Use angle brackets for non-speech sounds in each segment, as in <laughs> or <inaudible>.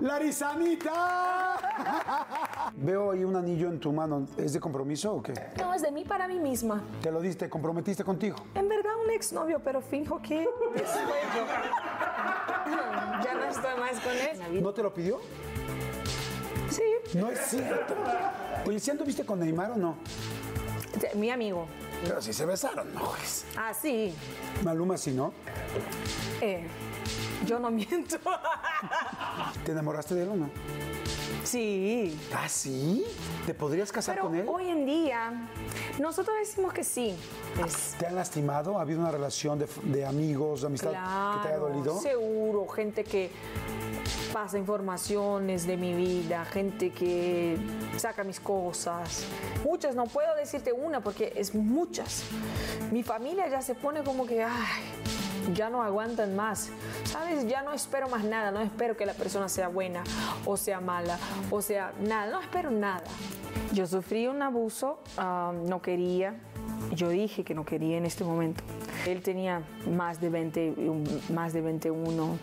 ¡Larizanita! <laughs> Veo ahí un anillo en tu mano. ¿Es de compromiso o qué? No, es de mí para mí misma. ¿Te lo diste? ¿Comprometiste contigo? En verdad, un exnovio, pero finjo que <laughs> ya no estoy más con él. ¿No te lo pidió? Sí. No es cierto. Oye, ¿sí anduviste con Neymar o no? Mi amigo. Pero si se besaron, ¿no? Ah, sí. Maluma sí, ¿no? Eh, yo no miento. <laughs> ¿Te enamoraste de él o no? Sí. ¿Ah, sí? ¿Te podrías casar Pero con él? hoy en día, nosotros decimos que sí. Es- ¿Te han lastimado? ¿Ha habido una relación de, de amigos, de amistad que te haya Claro, dolido? Seguro, gente que pasa informaciones de mi vida, gente que saca mis cosas. Muchas, no puedo decirte una porque es muchas. Mi familia ya se pone como que, ay, ya no aguantan más. ¿Sabes? Ya no espero más nada, no espero que la persona sea buena o sea mala o sea nada, no espero nada. Yo sufrí un abuso, no quería, yo dije que no quería en este momento. Él tenía más de 20, más de 21.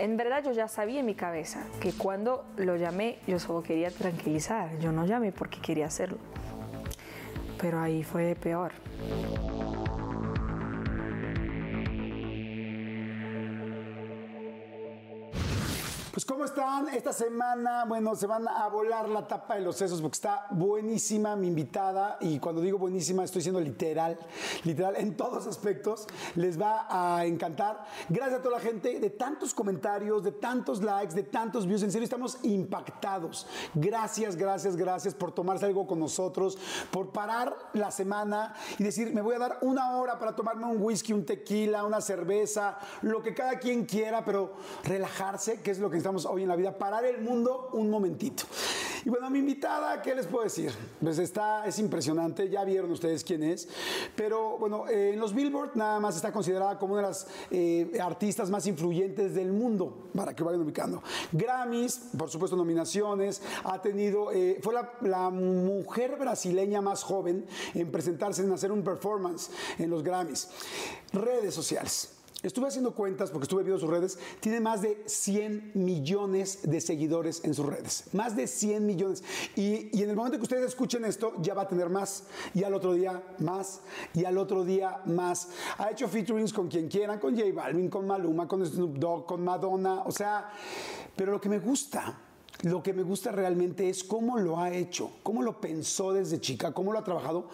En verdad yo ya sabía en mi cabeza que cuando lo llamé yo solo quería tranquilizar, yo no llamé porque quería hacerlo. Pero ahí fue peor. ¿Cómo están? Esta semana, bueno, se van a volar la tapa de los sesos porque está buenísima mi invitada y cuando digo buenísima estoy siendo literal, literal en todos aspectos. Les va a encantar. Gracias a toda la gente de tantos comentarios, de tantos likes, de tantos views. En serio, estamos impactados. Gracias, gracias, gracias por tomarse algo con nosotros, por parar la semana y decir, me voy a dar una hora para tomarme un whisky, un tequila, una cerveza, lo que cada quien quiera, pero relajarse, que es lo que necesitamos hoy en la vida, parar el mundo un momentito. Y bueno, mi invitada, ¿qué les puedo decir? Pues está, es impresionante, ya vieron ustedes quién es, pero bueno, eh, en los Billboard nada más está considerada como una de las eh, artistas más influyentes del mundo, para que vayan ubicando. Grammys, por supuesto nominaciones, ha tenido, eh, fue la, la mujer brasileña más joven en presentarse, en hacer un performance en los Grammys. Redes sociales. Estuve haciendo cuentas porque estuve viendo sus redes. Tiene más de 100 millones de seguidores en sus redes. Más de 100 millones. Y, en el momento que ustedes escuchen esto, ya va a tener más. Y al otro día más. Y al otro día más. Ha hecho featurings con quien quiera, con J Balvin, con Maluma, con Snoop Dogg, con Madonna. O sea, pero lo que me gusta lo que me gusta realmente es cómo lo ha hecho, cómo lo pensó desde chica, cómo lo ha trabajado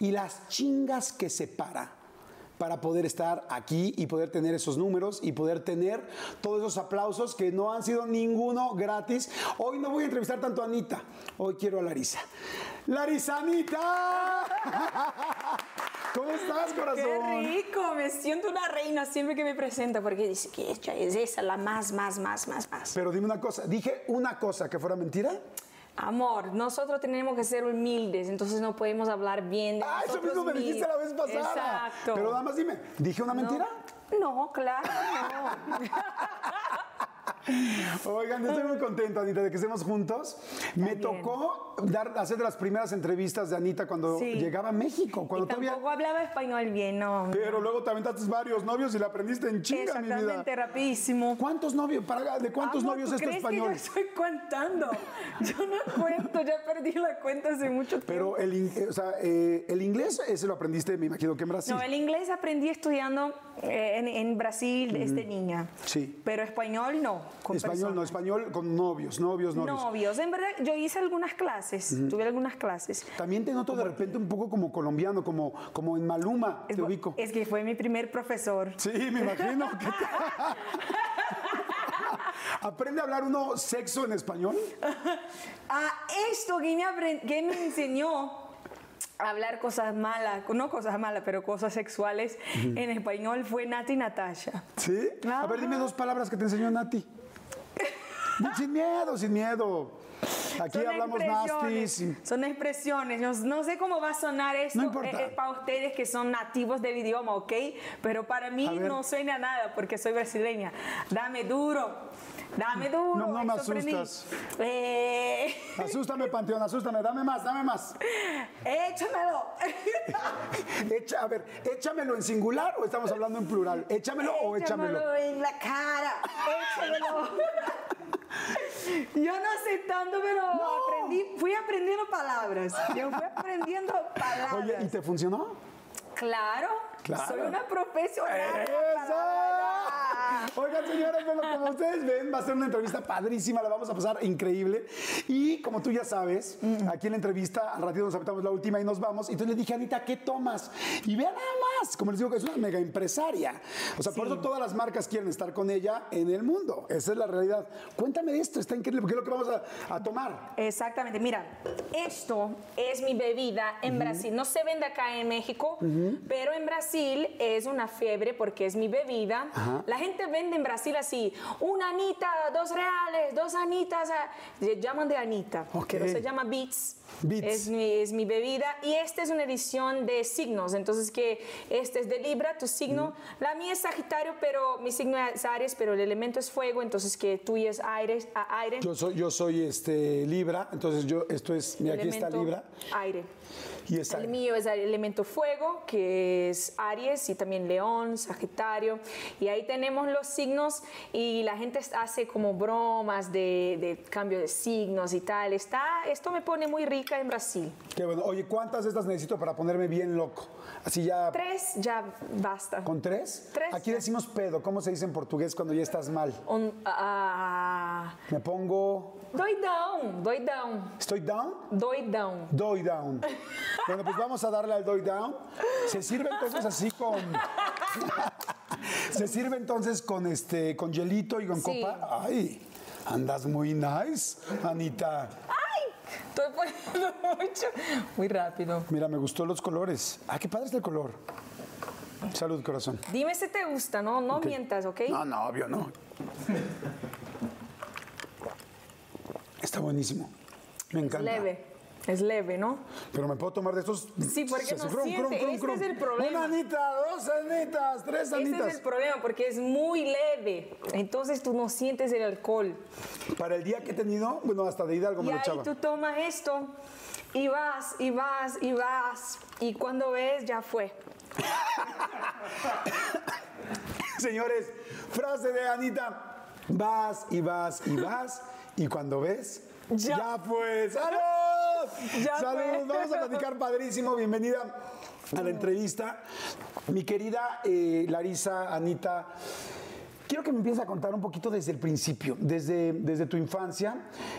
y las chingas que se para para poder estar aquí y poder tener esos números y poder tener todos esos aplausos que no han sido ninguno gratis. Hoy no voy a entrevistar tanto a Anita, hoy quiero a Larisa. ¡Larizanita! <laughs> ¿Cómo estás, corazón? Qué rico, me siento una reina siempre que me presenta porque dice que ella es esa, la más, más, más, más, más. Pero dime una cosa, dije una cosa que fuera mentira. Amor, nosotros tenemos que ser humildes, entonces no podemos hablar bien de Ah, eso mismo me dijiste la vez pasada. Exacto. Pero nada más dime, ¿dije una No. mentira? No, claro, no. <laughs> Oigan, estoy muy contento, Anita, de que estemos juntos. Me También. tocó dar, hacer de las primeras entrevistas de Anita cuando Sí. llegaba a México. Cuando y todavía... tampoco hablaba español bien, no. Pero luego te aventaste varios novios y la aprendiste en chinga, mi vida. Exactamente, rapidísimo. ¿Cuántos novios? Para, ¿De cuántos Amor, novios ¿tú es tu español? Que yo estoy contando. <laughs> Yo no cuento, ya perdí la cuenta hace mucho tiempo. Pero el, in- eh, o sea, eh, el inglés, ese lo aprendiste, me imagino que en Brasil. No, el inglés aprendí estudiando eh, en, en Brasil desde niña. Sí. Pero español no. Con español, no, español con novios, novios, novios. Novios. En verdad, yo hice algunas clases, tuve algunas clases. También te noto de repente un poco como colombiano, como, como en Maluma, Es, te ubico. es que fue mi primer profesor. Sí, me imagino. que <laughs> ¿Aprende a hablar uno sexo en español? <laughs> Ah, esto que me, que me enseñó a hablar cosas malas, no cosas malas, pero cosas sexuales en español fue Nati Natasha. ¿Sí? A ver, dime dos palabras que te enseñó Nati. <laughs> sin miedo, sin miedo. Aquí Son hablamos nasty. sin- Son expresiones. No, no sé cómo va a sonar esto No importa. eh, eh, para ustedes que son nativos del idioma, ¿ok? Pero para mí no suena nada porque soy brasileña. Dame duro. Dame duro. No, no me asustas. Eh, Asústame, Panteón, asústame. Dame más, dame más. échamelo. <laughs> Echa, a ver, échamelo en singular o estamos hablando en plural. Échamelo o échamelo. Échamelo en la cara. Échamelo. <laughs> Yo no sé tanto, pero aprendí, fui aprendiendo palabras. Yo fui aprendiendo palabras. Oye, ¿y te funcionó? Claro, Claro. soy una profesional. ¡Eso! Oigan, señores, bueno, como ustedes ven, va a ser una entrevista padrísima, la vamos a pasar increíble. Y como tú ya sabes, aquí en la entrevista, al ratito nos apretamos la última y nos vamos. Y entonces le dije, Anita, ¿qué tomas? Y vean nada más, como les digo, que es una mega empresaria. O sea, por eso todas las marcas quieren estar con ella en el mundo. Esa es la realidad. Cuéntame de esto, está increíble, porque es lo que vamos a, a tomar. Exactamente, mira, esto es mi bebida en Brasil. No se vende acá en México, pero en Brasil es una fiebre porque es mi bebida. La gente vende en Brasil así, una anita, dos reales, dos anitas, se llaman de anita, pero se llama Beats. Beats. Es mi, es mi bebida y esta es una edición de signos, entonces que este es de Libra, tu signo. La mía es Sagitario, pero mi signo es Aries, pero el elemento es fuego, entonces que tuyo es aire. a- aire. Yo soy, yo soy este, Libra, entonces yo, esto es, mira, aquí está Libra. Aire. Y está El mío es el elemento fuego, que es Aries, y también León, Sagitario. Y ahí tenemos los signos y la gente hace como bromas de, de cambio de signos y tal. Está, esto me pone muy rica en Brasil. Qué bueno. Oye, ¿cuántas de estas necesito para ponerme bien loco? Así ya. Tres ya basta. ¿Con tres? Tres, Aquí decimos pedo. ¿Cómo se dice en portugués cuando ya estás mal? Un- ah, Me pongo. doidão, doidão, ¿Estoy down? doidão. Doy down. <laughs> Bueno, pues vamos a darle al doy down. Se sirve entonces así con. <laughs> Se sirve entonces con este, con hielito y con Sí. copa. Ay, andas muy nice, Anita. Estoy poniendo <laughs> mucho. Muy rápido. Mira, me gustó los colores. Ah, qué padre está el color. Salud, corazón. Dime si te gusta, no, no mientas, ¿ok? No, no, obvio, no. Está buenísimo. Me encanta. Leve, es leve, ¿no? Pero me puedo tomar de estos. Sí, porque no Crum, siente, crum, crum, este crum. es el problema. Una anita, dos anitas, tres Ese anitas. es el problema, porque es muy leve. Entonces tú no sientes el alcohol. Para el día que he tenido, bueno, hasta de Hidalgo Y me lo echaba. tú tomas esto y vas, y vas, y vas. Y cuando ves, ya fue. <laughs> Señores, frase de Anita. Vas y vas y vas. Y cuando ves, ya, Ya. fue. ¡Salud! Ya ¡Salud! fue. Vamos a platicar padrísimo. Bienvenida a la entrevista. Mi querida eh, Larisa, Anita. Quiero que me empieces a contar un poquito desde el principio, desde, desde tu infancia.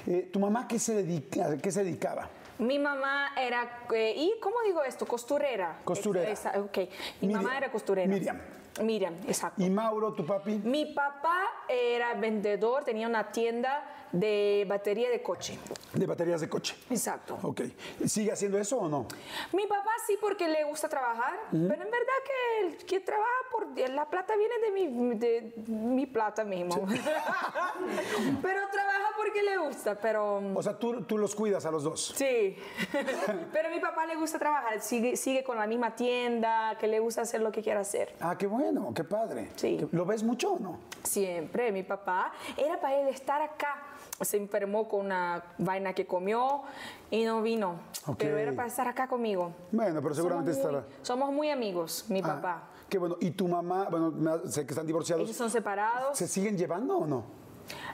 Eh, ¿Tu mamá qué se, dedica, qué se dedicaba? Mi mamá era, eh, ¿y cómo digo esto? Costurera. Costurera. Esa- ok. Mi Miriam. mamá era costurera. Miriam. Miriam, exacto. ¿Y Mauro, tu papi? Mi papá era vendedor, tenía una tienda de batería de coche. De baterías de coche. Exacto. Ok. ¿Sigue haciendo eso o no? Mi papá sí porque le gusta trabajar, pero en verdad que el que trabaja por la plata viene de mi, de mi plata mismo. <laughs> pero trabaja porque le gusta, pero O sea, tú, tú los cuidas a los dos. sí. <laughs> pero a mi papá le gusta trabajar, sigue, sigue con la misma tienda, que le gusta hacer lo que quiera hacer. Ah, qué bueno, qué padre. Sí. ¿Lo ves mucho o no? Siempre, mi papá era para él estar acá. Se enfermó con una vaina que comió y no vino. Ok. Pero era para estar acá conmigo. Bueno, pero seguramente somos muy, estará. Somos muy amigos, mi Ah, papá. Qué bueno. ¿Y tu mamá, bueno, sé que están divorciados, Ellos son separados. ¿se siguen llevando o no?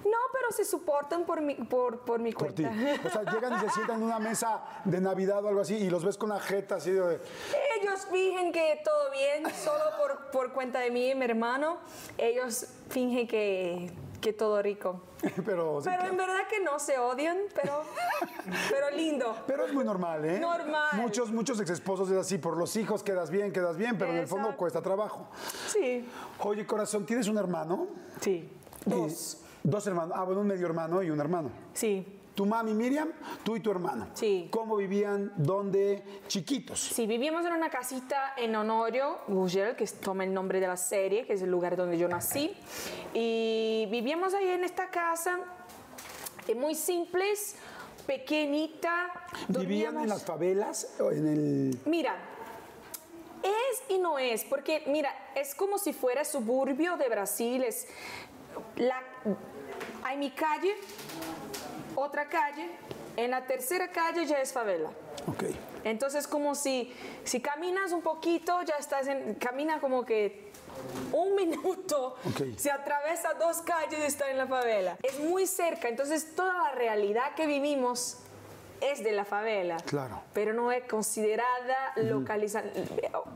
No, pero se soportan por mi, por, por mi Por ti. cuenta. O sea, llegan y se sientan en una mesa de Navidad o algo así y los ves con la jeta así de... Ellos fingen que todo bien, solo por, por cuenta de mí y mi hermano. Ellos fingen que que todo rico. <laughs> pero, sí, Pero claro. en verdad que no se odian, pero, pero lindo. Pero es muy normal, ¿eh? Normal. Muchos, muchos ex esposos es así, por los hijos quedas bien, quedas bien, pero en el fondo cuesta trabajo. Sí, Oye, corazón, ¿tienes un hermano? sí. Dos. Dos hermanos. Ah, bueno, un medio hermano y un hermano. Sí. Tu mami Miriam, tú y tu hermano. Sí. ¿Cómo vivían? ¿Dónde? Chiquitos. Sí, vivíamos en una casita en Honorio, Gugel, que toma el nombre de la serie, que es el lugar donde yo nací. Y vivíamos ahí en esta casa, eh, muy simples, pequeñita. ¿Vivían en las favelas? o En el... Mira, es y no es, porque mira, es como si fuera suburbio de Brasil, es la, hay mi calle, otra calle, en la tercera calle ya es favela. Ok. Entonces como si, si caminas un poquito, ya estás en, camina como que un <laughs> minuto, Ok. se atraviesa dos calles y está en la favela. Es muy cerca, entonces toda la realidad que vivimos es de la favela. Claro. Pero no es considerada localizada.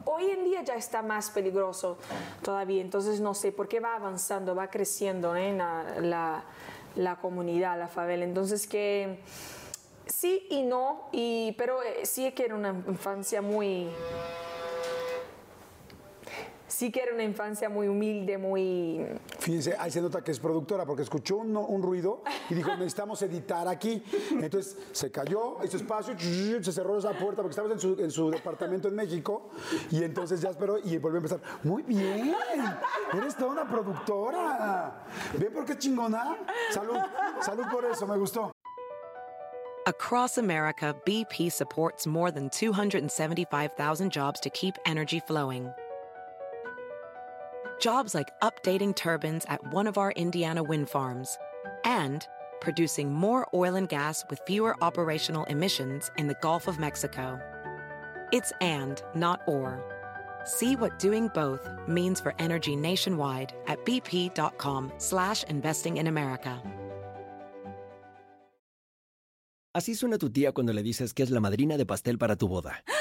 Hoy en día ya está más peligroso todavía, entonces no sé por qué va avanzando, va creciendo ¿eh? la, la- la comunidad, la favela. Entonces que sí y no, y, pero eh, sí que era una infancia muy... Sí que era una infancia muy humilde, muy... Fíjense, ahí se nota que es productora porque escuchó un, un ruido y dijo, necesitamos editar aquí. Entonces se cayó ese espacio, se cerró esa puerta porque estábamos en su, en su departamento en México y entonces ya esperó y volvió a empezar. Muy bien, eres toda una productora. ¿Ven por qué chingona? Salud, salud por eso, me gustó. Across America, BP supports more than 275,000 jobs to keep energy flowing. Jobs like updating turbines at one of our Indiana wind farms and producing more oil and gas with fewer operational emissions in the Gulf of Mexico. It's and, not or. See what doing both means for energy nationwide at bp.com slash investing in America. Así suena tu tía cuando le dices que es la madrina de pastel para tu boda. <gasps> <gasps> ¡Ah!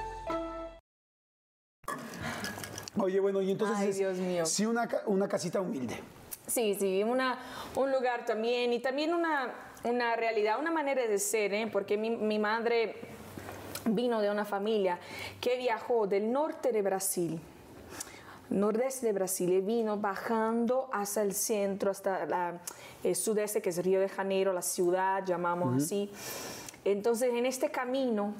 Oye, bueno, y entonces Ay, Dios mío. sí una, una casita humilde. Sí, sí, una, un lugar también y también una, una realidad, una manera de ser, ¿eh? porque mi, mi madre vino de una familia que viajó del norte de Brasil, nordeste de Brasil, y vino bajando hasta el centro, hasta la, el sudeste, que es Río de Janeiro, la ciudad, llamamos así. Entonces, en este camino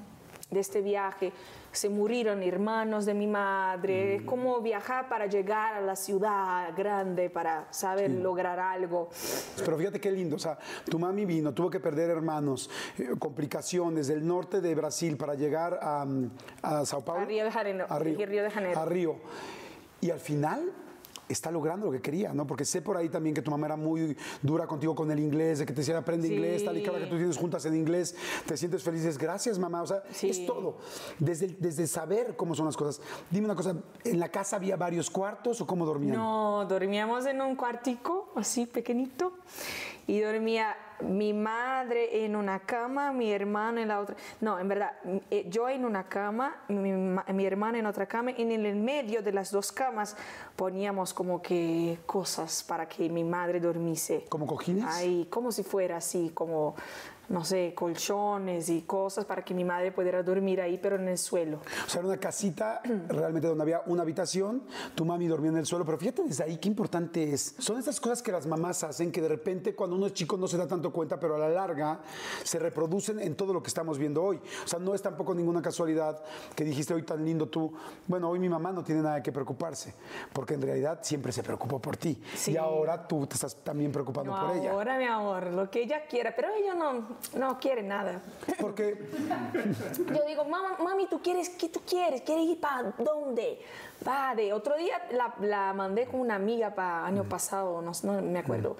de este viaje, se murieron hermanos de mi madre, es como viajar para llegar a la ciudad grande, para saber lograr algo. Pero fíjate qué lindo, o sea, tu mami vino, tuvo que perder hermanos, eh, complicaciones del norte de Brasil para llegar a, mm, a Sao Paulo. A Río de Janeiro, A Río, Río de Janeiro. A Río. Y al final está logrando lo que quería, ¿no? Porque sé por ahí también que tu mamá era muy dura contigo con el inglés, de que te decía aprende Sí. inglés, tal y cada que tú tienes juntas en inglés, te sientes felices, gracias mamá, o sea, Sí. es todo. Desde, desde saber cómo son las cosas. Dime una cosa, ¿en la casa había varios cuartos o cómo dormían? No, dormíamos en un cuartico así pequeñito y dormía mi madre en una cama, mi hermano en la otra. No, en verdad, eh, yo en una cama, mi, mi hermana en otra cama y en el medio de las dos camas poníamos como que cosas para que mi madre dormise. ¿Como cojines? Ahí, como si fuera así, como, no sé, colchones y cosas para que mi madre pudiera dormir ahí, pero en el suelo. O sea, era una casita <clears throat> realmente donde había una habitación, tu mami dormía en el suelo, pero fíjate desde ahí qué importante es. Son estas cosas que las mamás hacen que de repente cuando uno es chico no se da tanto cuenta, pero a la larga se reproducen en todo lo que estamos viendo hoy. O sea, no es tampoco ninguna casualidad que dijiste hoy tan lindo tú, bueno, hoy mi mamá no tiene nada que preocuparse, porque en realidad siempre se preocupó por ti. Sí. Y ahora tú te estás también preocupando No, por ella. ahora, mi amor, lo que ella quiera, pero ella no, no quiere nada. Porque <laughs> Yo digo, mamá, mami, ¿tú quieres, qué tú quieres? ¿Quieres ir para dónde? Va, de otro día la, la mandé con una amiga para año pasado, no, no me acuerdo.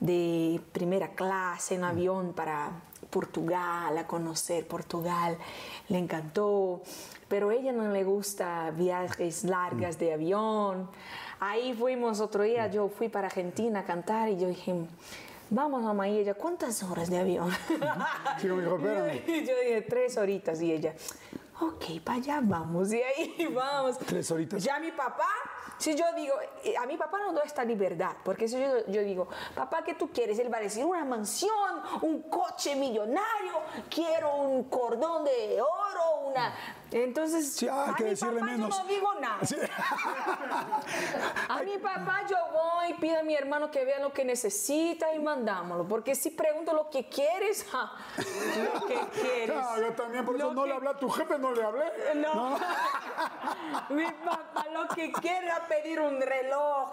de primera clase en avión para Portugal, a conocer Portugal. Le encantó, pero a ella no le gusta viajes largas de avión. Ahí fuimos otro día, yo fui para Argentina a cantar y yo dije, vamos mamá y ella, ¿cuántas horas de avión? Sí, me dijo, <laughs> espérame. Y yo dije, tres horitas y ella, ok, para allá vamos. Y ahí <laughs> vamos. Tres horitas. Ya mi papá, si yo digo, eh, a mi papá no da esta libertad, porque si yo, yo digo, papá, ¿qué tú quieres? Él va a decir una mansión, un coche millonario, quiero un cordón de oro, una... Entonces, Sí, ah, a que mi papá menos. yo no digo nada. Sí. A mi papá yo voy, pido a mi hermano que vea lo que necesita y mandámoslo. Porque si pregunto lo que quieres, ja, lo que <laughs> quieres. Ah, yo también, por eso no le hablé a tu jefe, no le hablé. No. <laughs> Mi papá lo que quiere es pedir un reloj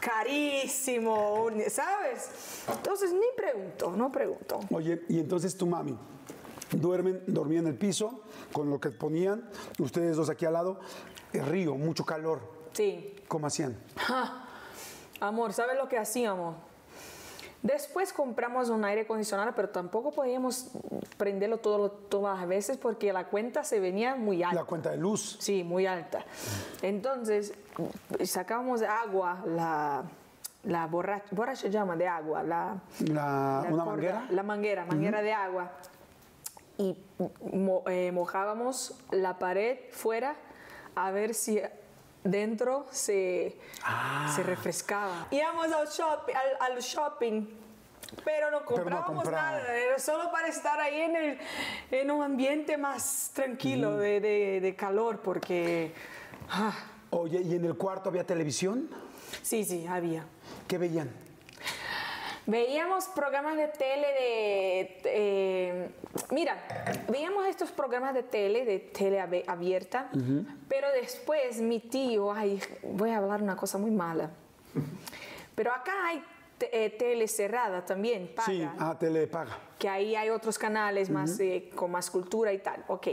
carísimo, ¿sabes? Entonces ni pregunto, no pregunto. Oye, y entonces tu mami, duermen, dormía en el piso con lo que ponían, ustedes dos aquí al lado, el río, mucho calor. Sí. ¿Cómo hacían? Ja, Amor, ¿sabes lo que hacíamos? Después compramos un aire acondicionado, pero tampoco podíamos prenderlo todo, todas las veces porque la cuenta se venía muy alta. La cuenta de luz. Sí, muy alta. Entonces, sacábamos agua, la, la borracha, borracha llama de agua, la, La- la ¿Una corda- manguera? La manguera, manguera de agua. Y mo- eh, mojábamos la pared fuera a ver si dentro se, Ah. se refrescaba. Íbamos al shopping, al, al shopping. Pero no no comprábamos compraban. nada, era solo para estar ahí en, el, en un ambiente más tranquilo de, de- de calor, porque... ah, Oye, ¿y en el cuarto había televisión? sí, sí, había. ¿Qué veían? Veíamos programas de tele de... eh, mira, veíamos estos programas de tele, de tele abierta, pero después mi tío, ay, voy a hablar una cosa muy mala, pero acá hay eh, tele cerrada también, paga, Sí, ah, tele paga. que ahí hay otros canales más eh, con más cultura y tal. Ok,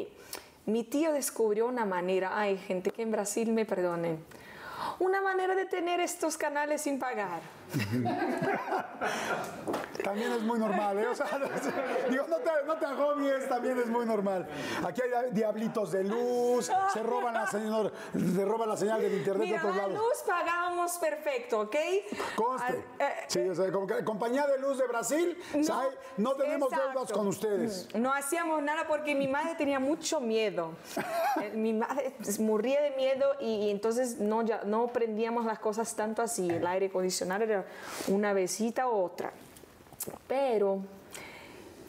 mi tío descubrió una manera, ay, gente que en Brasil me perdonen, una manera de tener estos canales sin pagar. También es muy normal, ¿eh? O sea, digo, no te, no te agobies, también es muy normal. Aquí hay diablitos de luz, se roban la señal, se roban la señal del internet de Mira, otros la lados. luz pagábamos perfecto, ¿ok? Conste. Ah, eh, Sí, o sea, como que compañía de luz de Brasil, No, no tenemos exacto. deudas con ustedes. No hacíamos nada porque mi madre tenía mucho miedo. Eh, mi madre pues, moría de miedo y, y entonces no, ya, no prendíamos las cosas tanto así. El aire acondicionado era una besita u otra. Pero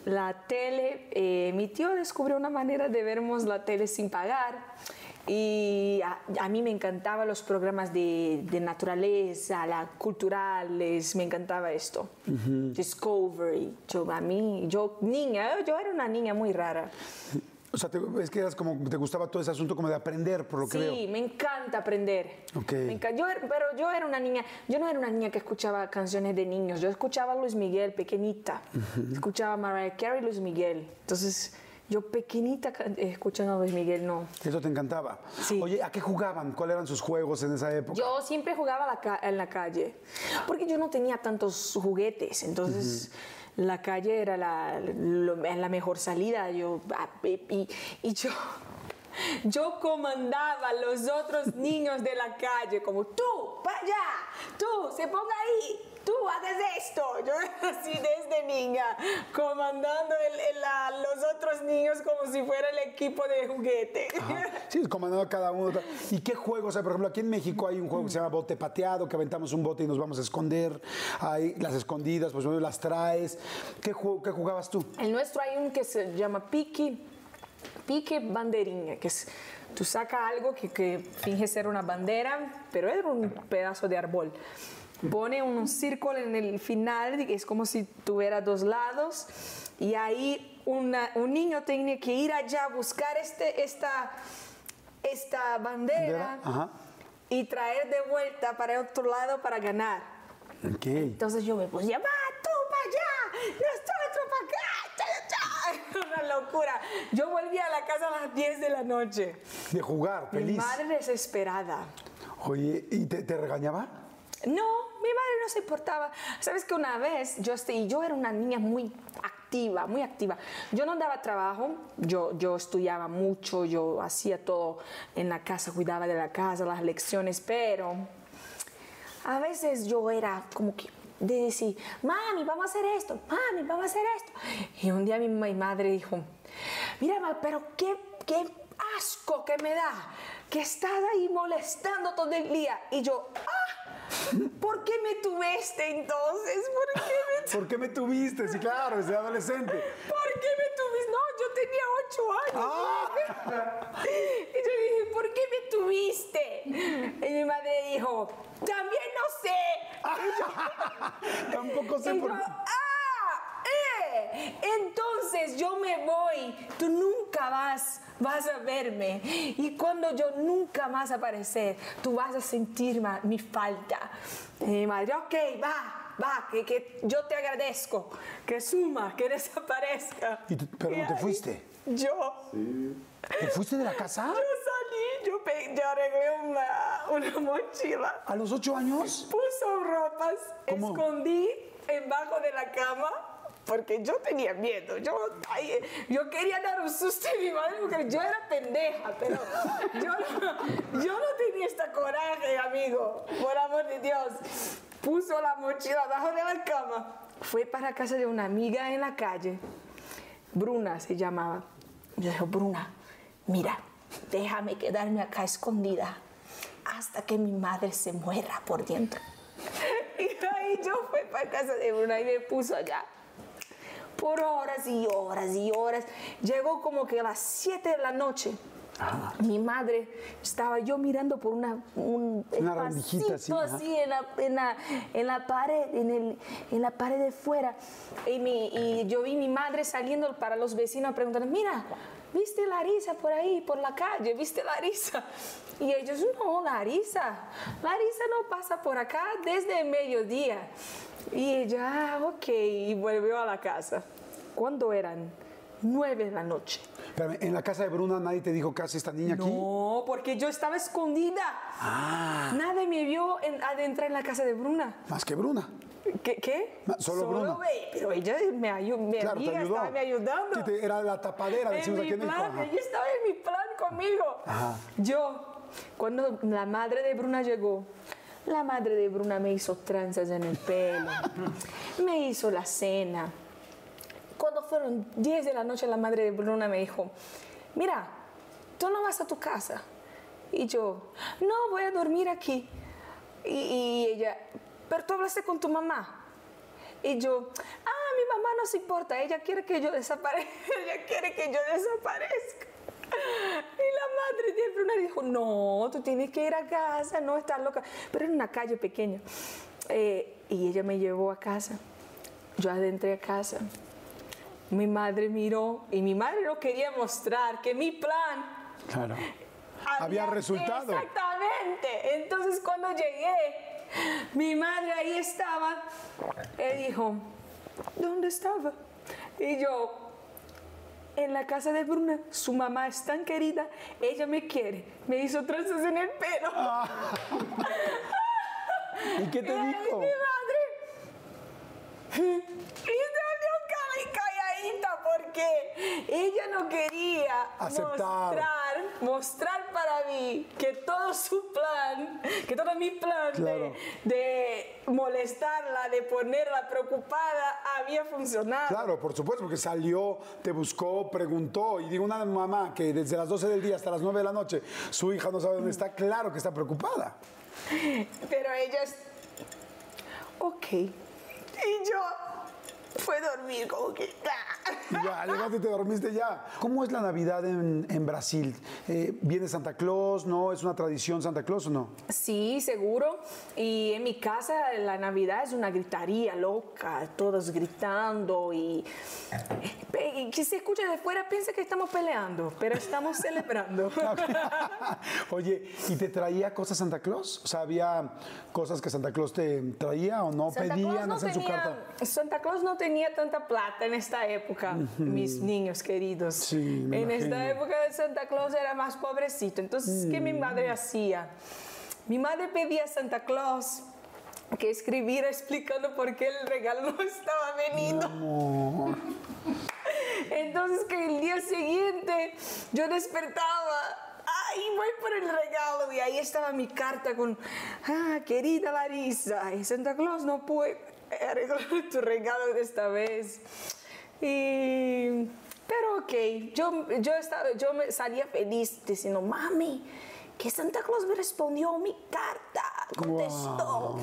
la tele, eh, mi tío descubrió una manera de vermos la tele sin pagar. Y a, a mí me encantaban los programas de, de naturaleza, la culturales, me encantaba esto. Discovery. Yo, a mí, yo niña, yo era una niña muy rara. O sea, te- es que eras como, te gustaba todo ese asunto como de aprender, por lo que Sí, veo. me encanta aprender. Ok. Me enca- yo, era- pero yo era una niña, yo no era una niña que escuchaba canciones de niños, yo escuchaba a Luis Miguel pequeñita, escuchaba a Mariah Carey y Luis Miguel. Entonces, yo pequeñita eh, escuchando a Luis Miguel, no. Eso te encantaba. Sí. Oye, ¿a qué jugaban? ¿Cuáles eran sus juegos en esa época? Yo siempre jugaba la en la calle, porque yo no tenía tantos juguetes, entonces la calle era la, la mejor salida. Yo, ah, y- y yo, yo comandaba a los otros niños de la calle, como tú, para allá, tú, se ponga ahí, tú hagas esto. Yo así desde niña, comandando el- el- a los otros niños como si fuera el equipo de juguete. <laughs> Sí, comandando a cada uno. ¿Y qué juegos hay? Por ejemplo, aquí en México hay un juego que se llama bote pateado, que aventamos un bote y nos vamos a esconder. Hay las escondidas, pues bueno, las traes. ¿Qué, ju- qué jugabas tú? El nuestro hay un que se llama pique, pique banderiña, que es, tú sacas algo que, que finge ser una bandera, pero era un pedazo de árbol. Pone un círculo en el final, es como si tuviera dos lados, y ahí una- un niño tiene que ir allá a buscar este, esta, esta bandera y traer de vuelta para el otro lado para ganar. Ok. Entonces yo me puse, va tú para allá, nosotros para acá. cha, cha, cha". <laughs> Una locura. Yo volví a la casa a las 10 de la noche. De jugar, Mi feliz. madre desesperada. Oye, ¿y te, te regañaba? No, mi madre no se importaba. Sabes que una vez yo, este, yo era una niña muy activa, muy activa. Yo no daba trabajo, yo, yo estudiaba mucho, yo hacía todo en la casa, cuidaba de la casa, las lecciones, pero a veces yo era como que de decir, mami, vamos a hacer esto, mami, vamos a hacer esto. Y un día mi, mi madre dijo, mira, ma, pero qué, qué asco que me da que estás ahí molestando todo el día. Y yo, ah, ¿por qué me tuviste entonces? ¿Por qué me, tu- <laughs> ¿Por qué me tuviste? Sí, claro, desde adolescente. <laughs> ¿Por qué me tenía ocho años. Ah. <laughs> Y yo dije, ¿por qué me tuviste? Y mi madre dijo, también no sé. <laughs> Tampoco sé Y por qué. ¡Ah! ¡Eh! Entonces yo me voy. Tú nunca vas, vas a verme. Y cuando yo nunca más aparecer, tú vas a sentir mi falta. Y mi madre, ok, va, va, que, que yo te agradezco. Que suma, que desaparezca. ¿Y tú- pero Y no te ahí, fuiste? Yo. ¿Te fuiste de la casa? Yo salí, yo, pe- yo arreglé una, una mochila. ¿A los ocho años? Puso ropas, ¿Cómo? escondí debajo de la cama porque yo tenía miedo. Yo, ay, yo quería dar un susto a mi madre porque yo era pendeja, pero yo no, yo no tenía este coraje, amigo, por amor de Dios. Puso la mochila abajo de la cama. Fue para casa de una amiga en la calle. Bruna se llamaba. Yo dijo, Bruna, mira, déjame quedarme acá escondida hasta que mi madre se muera por dentro. <laughs> Y ahí yo fui para casa de Bruna y me puso allá. Por horas y horas y horas. Llegó como que a las 7 de la noche. Mi madre estaba yo mirando por una, un Una espacito así, así en la, en la, en la pared, en, el, en la pared de fuera. Y, mi- y yo vi mi madre saliendo para los vecinos preguntando, mira, ¿viste Larisa por ahí, por la calle? ¿Viste Larisa? Y ellos, no, Larisa, Larisa no pasa por acá desde el mediodía. Y ella, ah, ok, y volvió a la casa. ¿Cuándo eran? Nueve de la noche. Espérame, en la casa de Bruna nadie te dijo qué hace esta niña aquí. No, porque yo estaba escondida. Ah. Nadie me vio en- adentrar en la casa de Bruna. Más que Bruna. ¿Qué? qué? Ma- solo Bruno. ve- pero ella me ayudó, mi Claro, amiga ayudó. estaba me ayudando. Sí, te- era la tapadera, en decimos mi aquí en plan, Ajá. ella estaba en mi plan conmigo. Ajá. Yo, cuando la madre de Bruna llegó, la madre de Bruna me hizo tranzas en el pelo, me hizo la cena. Cuando fueron 10 de la noche, la madre de Bruna me dijo, mira, tú no vas a tu casa. Y yo, no, voy a dormir aquí. Y, ella, pero tú hablaste con tu mamá. Y yo, ah, mi mamá no se importa, ella quiere que yo desaparezca, <laughs> ella quiere que yo desaparezca. Y la madre de Bruna dijo, no, tú tienes que ir a casa, no estás loca. Pero en una calle pequeña. Eh, y ella me llevó a casa. Yo adentré a casa. Mi madre miró y mi madre no quería mostrar que mi plan Claro. Había resultado. Exactamente. Entonces cuando llegué, mi madre ahí estaba. Él dijo, ¿dónde estaba? Y yo, en la casa de Bruna, su mamá es tan querida, ella me quiere. Me hizo trenzas en el pelo. ¿Y qué te dijo? Mi madre. Y salió cala y calladita porque ella no quería Aceptar. mostrar, mostrar para mí que todo su plan, que todo mi plan de- de, molestarla, de ponerla preocupada, había funcionado. Claro, por supuesto, porque salió, te buscó, preguntó. Y digo, una mamá que desde las 12 del día hasta las 9 de la noche su hija no sabe dónde está, claro que está preocupada. Pero ella es. Ok. Y yo fue dormir como que. Y ya, llegaste y te dormiste ya. ¿Cómo es la Navidad en, en Brasil? Eh, ¿Viene Santa Claus? ¿No? ¿Es una tradición Santa Claus o no? Sí, seguro. Y en mi casa la Navidad es una gritaría loca, todos gritando y, y que se escucha de fuera piensa que estamos peleando, pero estamos <laughs> celebrando. <laughs> Oye, ¿y te traía cosas Santa Claus? O sea, ¿había cosas que Santa Claus te traía o no Santa Claus pedían no hacen su tenía- carta? Santa Claus no tenía tanta plata en esta época, mis niños queridos. Sí, en esta época de Santa Claus era más pobrecito. Entonces, ¿qué mi Mm. madre hacía? Mi madre pedía a Santa Claus que escribir explicando por qué el regalo no estaba venido. <laughs> Entonces que el día siguiente yo despertaba, ay, voy por el regalo y ahí estaba mi carta con, ah, querida Larisa, y Santa Claus no puede arreglar <laughs> tu regalo de esta vez. Y, pero ok, yo, yo, estaba, yo me salía feliz diciendo, mami, que Santa Claus me respondió mi carta, contestó.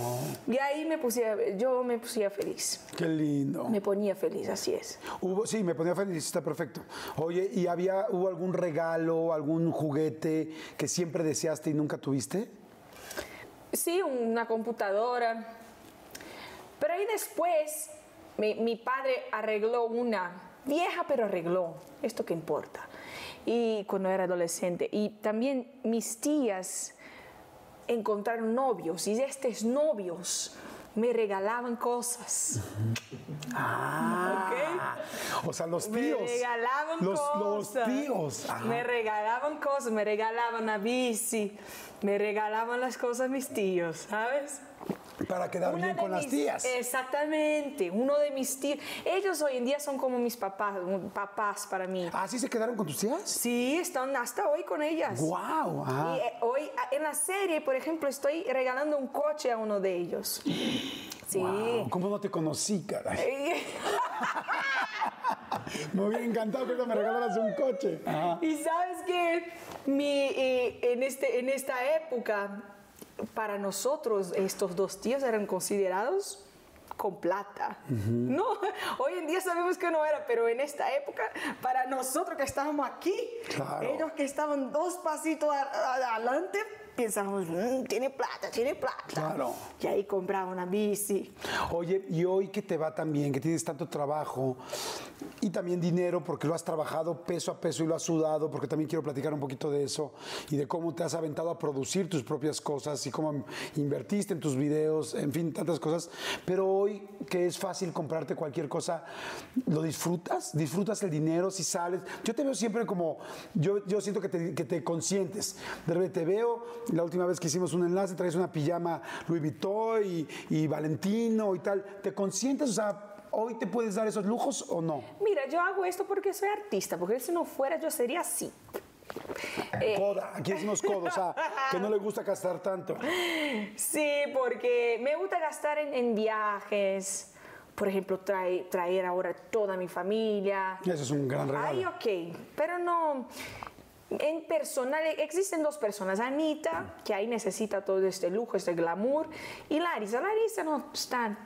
Y ahí me puse, yo me pusía feliz. Qué lindo. Me ponía feliz, así es. Hubo, sí, me ponía feliz, está perfecto. Oye, ¿y había, hubo algún regalo, algún juguete que siempre deseaste y nunca tuviste? Sí, una computadora. Pero ahí después mi, mi padre arregló una, vieja pero arregló, esto que importa. Y cuando era adolescente. Y también mis tías encontraron novios y estos novios me regalaban cosas. Ah, o sea, los Me tíos. regalaban los, cosas. Los tíos. Ajá. Me regalaban cosas, me regalaban la bici, me regalaban las cosas mis tíos, ¿sabes? Para quedar Una bien con las tías. Exactamente, uno de mis tíos. Ellos hoy en día son como mis papás, papás para mí. ¿Ah, sí se quedaron con tus tías? Sí, están hasta hoy con ellas. ¡Wow! Y eh, hoy a- en la serie, por ejemplo, estoy regalando un coche a uno de ellos. <gasps> Sí. ¿Cómo no te conocí, caray? <laughs> Me hubiera encantado que me regalaras un coche. Ajá. <laughs> Y sabes que mi, eh, en, este, en esta época, para nosotros, estos dos tíos eran considerados con plata. No, <laughs> hoy en día sabemos que no era, pero en esta época, para nosotros que estábamos aquí, Claro. ellos que estaban dos pasitos adelante, pensábamos, "Mm, tiene plata, tiene plata. Claro. Y ahí compraba una bici. Oye, y hoy que te va tan bien, que tienes tanto trabajo y también dinero, porque lo has trabajado peso a peso y lo has sudado, porque también quiero platicar un poquito de eso y de cómo te has aventado a producir tus propias cosas y cómo invertiste en tus videos, en fin, tantas cosas. Pero hoy que es fácil comprarte cualquier cosa, ¿lo disfrutas? ¿Disfrutas el dinero si sales? Yo te veo siempre como, yo, yo siento que te, que te consientes. De repente te veo, la última vez que hicimos un enlace, traes una pijama Louis Vuitton y, y Valentino y tal. ¿Te consientes? O sea, ¿hoy te puedes dar esos lujos o no? Mira, yo hago esto porque soy artista, porque si no fuera yo sería así. Eh, Coda, aquí decimos codo, o sea, que no le gusta gastar tanto. Sí, porque me gusta gastar en, en viajes. Por ejemplo, trae- traer ahora toda mi familia. Eso es un gran regalo. Ay, ok, pero no. En personal, existen dos personas. Anita, que ahí necesita todo este lujo, este glamour. Y Larisa. Larisa no está.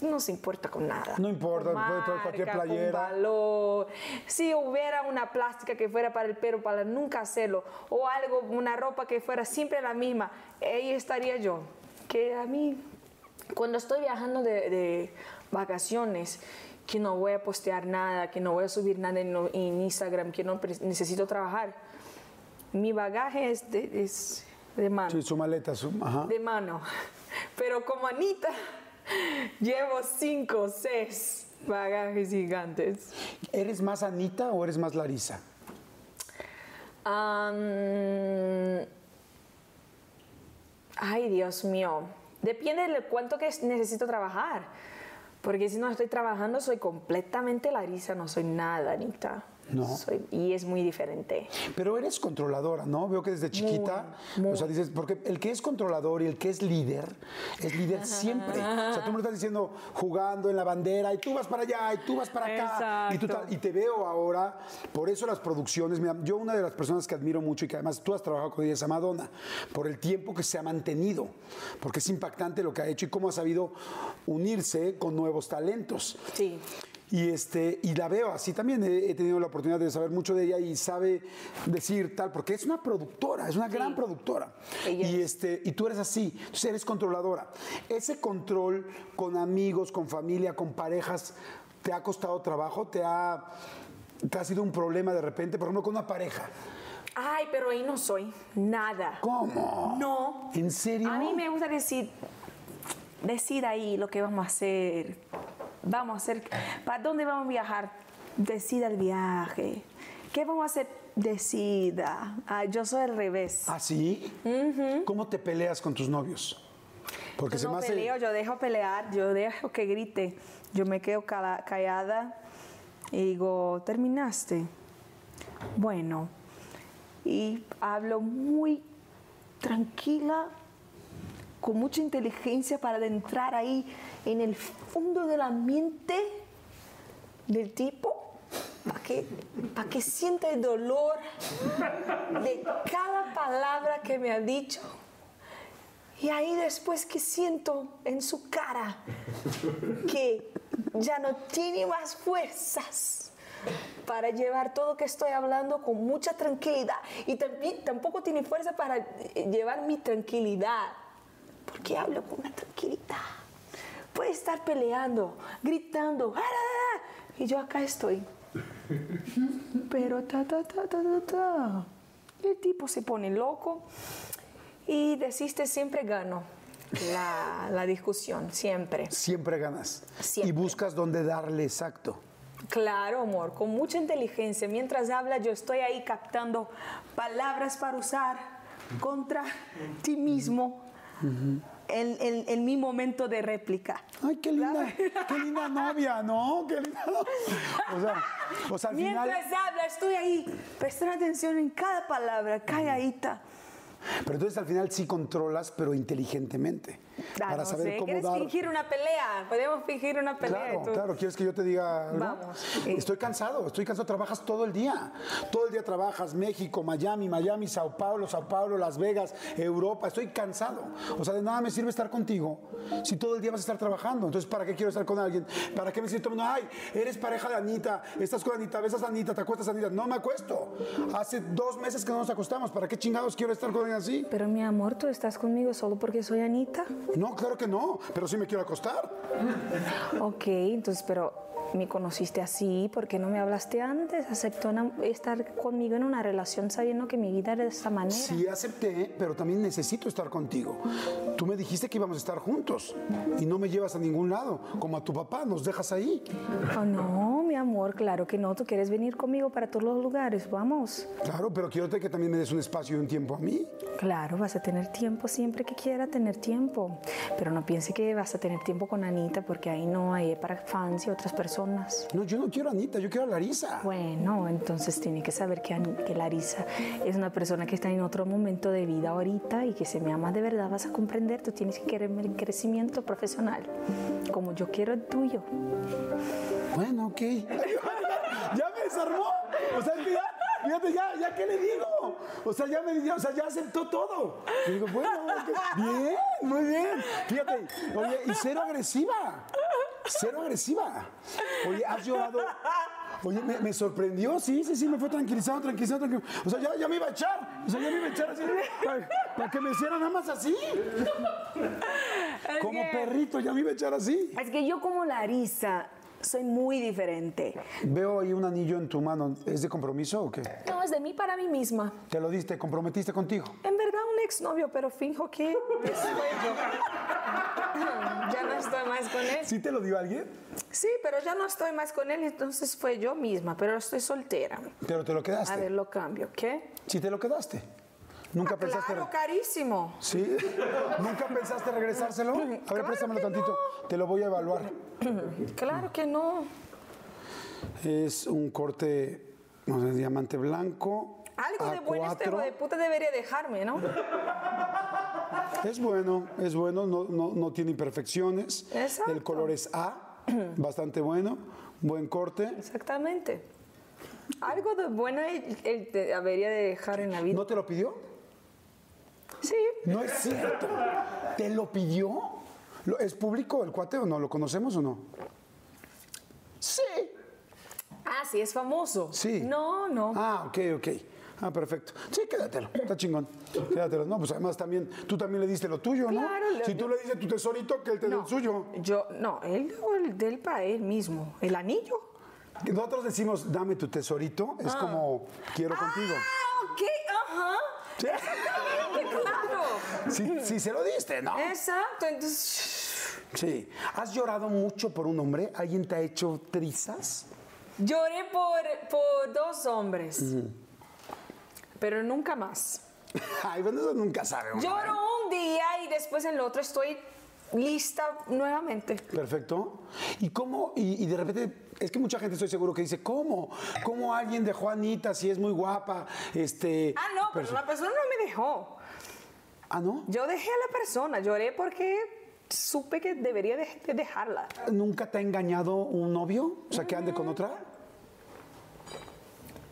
No se importa con nada. No importa, Con puede traer cualquier marca, con playera. valor. Si hubiera una plástica que fuera para el pelo, para nunca hacerlo, o algo, una ropa que fuera siempre la misma, ahí estaría yo. Que a mí, cuando estoy viajando de, de vacaciones, que no voy a postear nada, que no voy a subir nada en, en Instagram, que no necesito trabajar, mi bagaje es de, es de mano Sí, su maleta, su. Ajá. de mano. Pero como Anita, llevo cinco o seis bagajes gigantes. ¿Eres más Anita o eres más Larisa? Ay, Dios mío. Depende de cuánto que necesito trabajar. Porque si no estoy trabajando, soy completamente Larisa, no soy nada, Anita. No. Soy- y es muy diferente. Pero eres controladora, ¿no? Veo que desde chiquita, o sea, dices, porque el que es controlador y el que es líder, es líder siempre. O sea, tú me lo estás diciendo jugando en la bandera y tú vas para allá y tú vas para acá. Y, tú Exacto. tal- y te veo ahora, por eso las producciones, mira, yo una de las personas que admiro mucho y que además tú has trabajado con ella es a Madonna, por el tiempo que se ha mantenido, porque es impactante lo que ha hecho y cómo ha sabido unirse con nuevos talentos. Sí. Y, este, y la veo así también. He, he tenido la oportunidad de saber mucho de ella y sabe decir tal, porque es una productora, es una gran productora. Ella Y, es. este, y tú eres así, entonces eres controladora. Ese control con amigos, con familia, con parejas, ¿te ha costado trabajo? ¿Te ha, te ha sido un problema de repente? Por ejemplo, con una pareja. Ay, pero ahí no soy. Nada. ¿Cómo? No. ¿En serio? A mí me gusta decir, decir ahí lo que vamos a hacer. Vamos a hacer, ¿para dónde vamos a viajar? Decida el viaje. ¿Qué vamos a hacer? Decida. Ah, yo soy al revés. ¿Ah, sí? ¿Cómo te peleas con tus novios? Porque yo se no me hace- peleo, yo dejo pelear, yo dejo que grite. Yo me quedo cala- callada y digo, ¿terminaste? Bueno, y hablo muy tranquila, con mucha inteligencia para adentrar ahí en el fondo de la mente del tipo, para que, pa' que sienta el dolor de cada palabra que me ha dicho. Y ahí después que siento en su cara que ya no tiene más fuerzas para llevar todo que estoy hablando con mucha tranquilidad y tambi- tampoco tiene fuerza para eh, llevar mi tranquilidad, porque hablo con una tranquilidad. Puede estar peleando, gritando, "Ah, ah, ah", y yo acá estoy. <laughs> Pero ta, ta, ta, ta, ta, ta. El tipo se pone loco y desiste siempre gano la, la discusión, siempre. Siempre ganas. Siempre. Y buscas dónde darle exacto. Claro, amor, con mucha inteligencia. Mientras habla, yo estoy ahí captando palabras para usar contra ti mismo en, en- en mi momento de réplica. Ay, qué linda, qué linda novia, ¿no? Qué linda novia. O sea, o sea, al final. Mientras habla, estoy ahí prestando atención en cada palabra, calladita. Pero entonces al final sí controlas, pero inteligentemente. Ah, para no saber sé, cómo ¿Quieres dar. fingir una pelea? Podemos fingir una pelea. Claro, tú- claro, ¿quieres que yo te diga algo? Vamos. Estoy cansado, estoy cansado, trabajas todo el día. Todo el día trabajas, México, Miami, Miami, Sao Paulo, Sao Paulo, Las Vegas, Europa, estoy cansado. O sea, de nada me sirve estar contigo si todo el día vas a estar trabajando. Entonces, ¿para qué quiero estar con alguien? ¿Para qué me siento, ay, eres pareja de Anita, estás con Anita, besas a Anita, te acuestas a Anita? No me acuesto. Hace dos meses que no nos acostamos, ¿para qué chingados quiero estar con alguien así? Pero mi amor, ¿tú estás conmigo solo porque soy Anita? No, claro que no, pero sí me quiero acostar. Ok, entonces, pero me conociste así, ¿por qué no me hablaste antes? Aceptó una- estar conmigo en una relación sabiendo que mi vida era de esta manera. Sí, acepté, pero también necesito estar contigo. Tú me dijiste que íbamos a estar juntos y no me llevas a ningún lado, como a tu papá, nos dejas ahí. Oh, no, mi amor, claro que no. Tú quieres venir conmigo para todos los lugares, vamos. Claro, pero quiero que también me des un espacio y un tiempo a mí. Claro, vas a tener tiempo siempre que quiera tener tiempo. Pero no piense que vas a tener tiempo con Anita, porque ahí no hay para fans y otras personas. No, yo no quiero a Anita, yo quiero a Larisa. Bueno, entonces tiene que saber que, que Larisa es una persona que está en otro momento de vida ahorita y que si me amas de verdad vas a comprender, tú tienes que quererme el crecimiento profesional, como yo quiero el tuyo. Bueno, ok. <laughs> ya me desarmó. O sea, que ya, fíjate, ya, ya, ¿qué le digo? O sea, ya me ya, o sea, ya aceptó todo. Y digo, bueno, bien, muy bien. Fíjate, oye, y cero agresiva. Cero agresiva. Oye, has llorado. Oye, me, me sorprendió, sí, sí, sí, me fue tranquilizado, tranquilizado, tranquilizado. O sea, ya, ya me iba a echar. O sea, ya me iba a echar así. Para, para que me hiciera nada más así. Como perrito, ya me iba a echar así. Es que yo como Larisa soy muy diferente. Veo ahí un anillo en tu mano. ¿Es de compromiso o qué? No, es de mí para mí misma. Te lo diste, comprometiste contigo. En verdad un exnovio, pero finjo que es <laughs> ya no estoy más con él. ¿Sí te lo dio alguien? Sí, pero ya no estoy más con él, entonces fue yo misma, pero estoy soltera. Pero te lo quedaste. A ver, lo cambio, ¿qué? Sí te lo quedaste. ¿Nunca pensaste? Claro, carísimo. ¿Sí? ¿Nunca pensaste regresárselo? A ver, Claro préstamelo tantito. Te lo voy a evaluar. <clears throat> Claro que no. Es un corte, no sé, diamante blanco. Algo de bueno este A4. hijo de puta debería dejarme, ¿no? Es bueno, es bueno, no, no, no tiene imperfecciones. Exacto. El color es A, <clears throat> bastante bueno, buen corte. Exactamente. Algo de bueno él, él te debería de dejar en la vida. ¿No te lo pidió? Sí. No es cierto. ¿Te lo pidió? ¿Lo- ¿Es público el cuate o no? ¿Lo conocemos o no? Sí. Ah, sí, es famoso. Sí. No, no. Ah, ok, ok. Ah, perfecto. Sí, quédatelo. Está chingón. Quédatelo. No, pues además también, tú también le diste lo tuyo, ¿no? Claro, Si tú le dices tu tesorito, que él te dé el suyo. Yo, no, él el del para él mismo. El anillo. Nosotros decimos, dame tu tesorito, es como, quiero contigo. Ah, ok, ajá. Claro. Si, si se lo diste, ¿no? Exacto, entonces Sí. ¿Has llorado mucho por un hombre? ¿Alguien te ha hecho trizas? lloré por, por dos hombres, pero nunca más. <laughs> Ay, bueno, eso nunca sabe. uno, ¿eh? Lloro un día y después en el otro estoy lista nuevamente. Perfecto. ¿Y cómo? Y, y de repente, es que mucha gente estoy seguro que dice, ¿cómo? ¿Cómo alguien dejó a Anita si es muy guapa? Este, Ah, no, pero la persona no me dejó. Ah, ¿no? Yo dejé a la persona, lloré porque supe que debería de, de dejarla. ¿Nunca te ha engañado un novio? O sea, que ande con otra.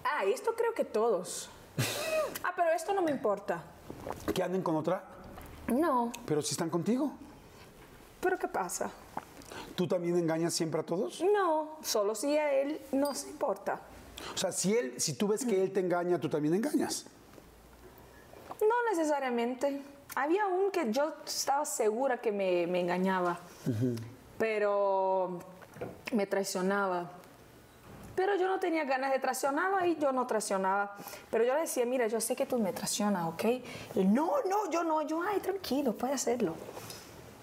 Ah, esto creo que todos. <laughs> Ah, pero esto no me importa. Que anden con otra, No, pero si están contigo. pero ¿qué pasa? ¿Tú también engañas siempre a todos? No, solo si a él no se importa. O sea, si él, si tú ves que él te engaña, tú también engañas. No necesariamente. Había un que yo estaba segura que me, me engañaba, pero me traicionaba. Pero yo no tenía ganas de traicionarlo y yo no traicionaba. Pero yo le decía, mira, yo sé que tú me traicionas, ¿ok? Y no, no, yo no. Yo, ay, tranquilo, puede hacerlo.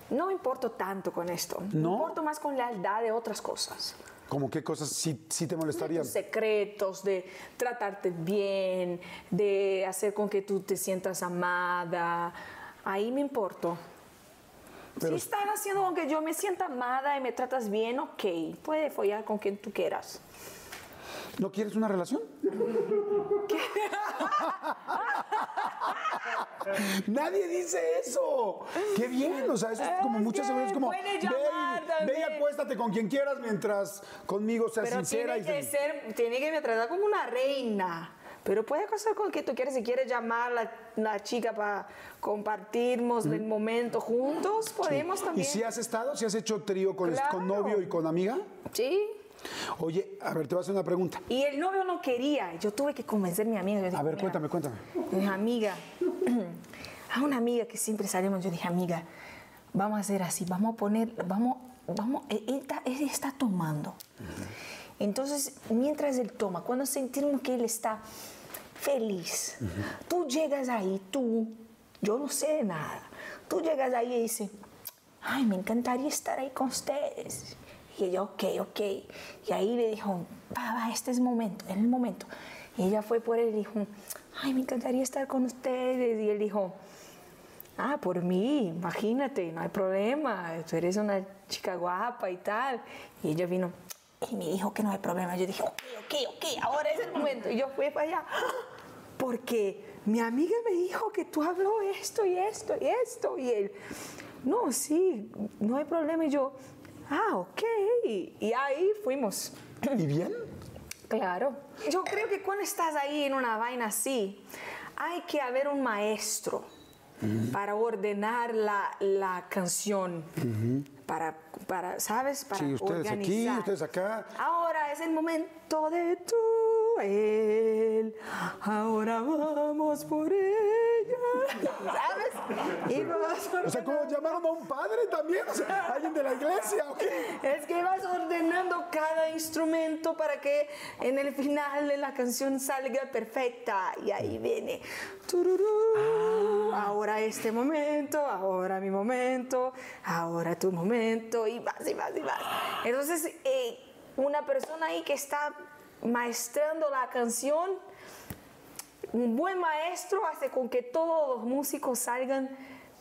No me importo tanto con esto. Me ¿No? importo más con lealtad de otras cosas. Como qué cosas sí, sí te de molestarían. tus secretos, de tratarte bien, de hacer con que tú te sientas amada. Ahí me importo. Pero- si están haciendo con que yo me sienta amada y me tratas bien, ok, puede follar con quien tú quieras. ¿No quieres una relación? Nadie dice eso. Qué bien, o sea, eso es como muchas veces como ve, y- también". ve y acuéstate con quien quieras mientras conmigo seas Pero sincera tiene y que ser, tiene que me tratar como una reina. Pero puede hacer con que tú quieres, si quieres llamar a la, la chica para compartirnos el momento juntos, podemos ¿Y también. si has estado, si has hecho trío con, Claro. con novio y con amiga? Sí. Oye, a ver, te voy a hacer una pregunta. Y el novio no quería. Yo tuve que convencer a mi amiga. Dije, A ver, "Mira, cuéntame, cuéntame. Mi amiga, <clears throat> a una amiga que siempre salimos, yo dije, amiga, vamos a hacer así, vamos a poner, vamos, vamos, él, él está, él está tomando. Entonces, mientras él toma, cuando sentimos que él está feliz, tú llegas ahí, tú, yo no sé de nada, tú llegas ahí y dices, ay, me encantaría estar ahí con ustedes. Y ella, ok, ok. Y ahí le dijo, va, este es el momento, es el momento. Y ella fue por él y dijo, ay, me encantaría estar con ustedes. Y él dijo, ah, por mí, imagínate, no hay problema, tú eres una chica guapa y tal. Y ella vino y me dijo que no hay problema. Yo dije, ok, ok, ok, ahora es el momento. Y yo fui para allá, porque mi amiga me dijo que tú habló esto y esto y esto. Y él, no, sí, no hay problema. Y yo, ah, ok. Y ahí fuimos. ¿Y bien? Claro. Yo creo que cuando estás ahí en una vaina así, hay que haber un maestro para ordenar la, la canción. Para, para, ¿sabes? Para Sí, ustedes aquí, ustedes acá. Ahora es el momento de tú, él. Ahora vamos por ella. <laughs> ¿Sabes? <laughs> Y vas O sea, ¿cómo llamaron a un padre también? O sea, alguien de la iglesia, ¿o qué? Es que vas ordenando cada instrumento para que en el final de la canción salga perfecta. Y ahí viene. tururú, Ahora este momento, ahora mi momento, ahora tu momento. Y vas y vas y vas. Entonces, eh, una persona ahí que está maestrando la canción, un buen maestro hace con que todos los músicos salgan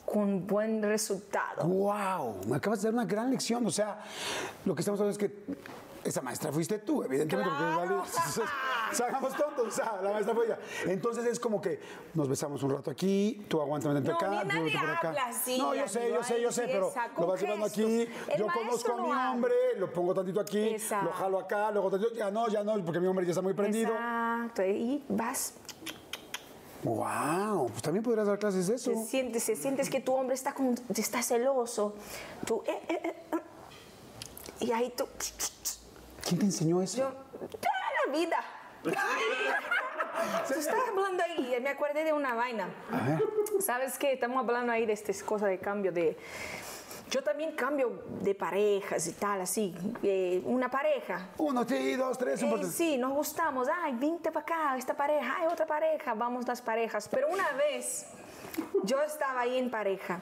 con buen resultado. ¡Wow! Me acabas de dar una gran lección. O sea, lo que estamos hablando es que esa maestra fuiste tú, evidentemente. Claro. <laughs> Porque salgamos tontos, o sea, la maestra fue ella. Entonces es como que nos besamos un rato aquí, tú dentro No, acá, tú por acá. así, no, yo sé, yo sé, yo sé, pero lo vas llevando aquí. El yo conozco maestro a mi no hombre, lo pongo tantito aquí, Exacto. lo jalo acá, luego tantito, ya no, ya no, porque mi hombre ya está muy prendido. Exacto, y vas, ¡Wow! Pues también podrías dar clases de eso. te sientes, te sientes que tu hombre está, como, está celoso, tú, eh, eh, eh, eh, y ahí tú, ¿Quién te enseñó eso? yo, toda la vida. <laughs> Tú estás hablando ahí, me acordé de una vaina. ¿Sabes qué? Estamos hablando ahí de estas cosas de cambio de... Yo también cambio de parejas y tal, así. eh, una pareja. Uno, sí, dos, tres, un Eh, sí, nos gustamos. Ay, vente para acá, esta pareja, hay otra pareja, vamos las parejas. Pero una vez yo estaba ahí en pareja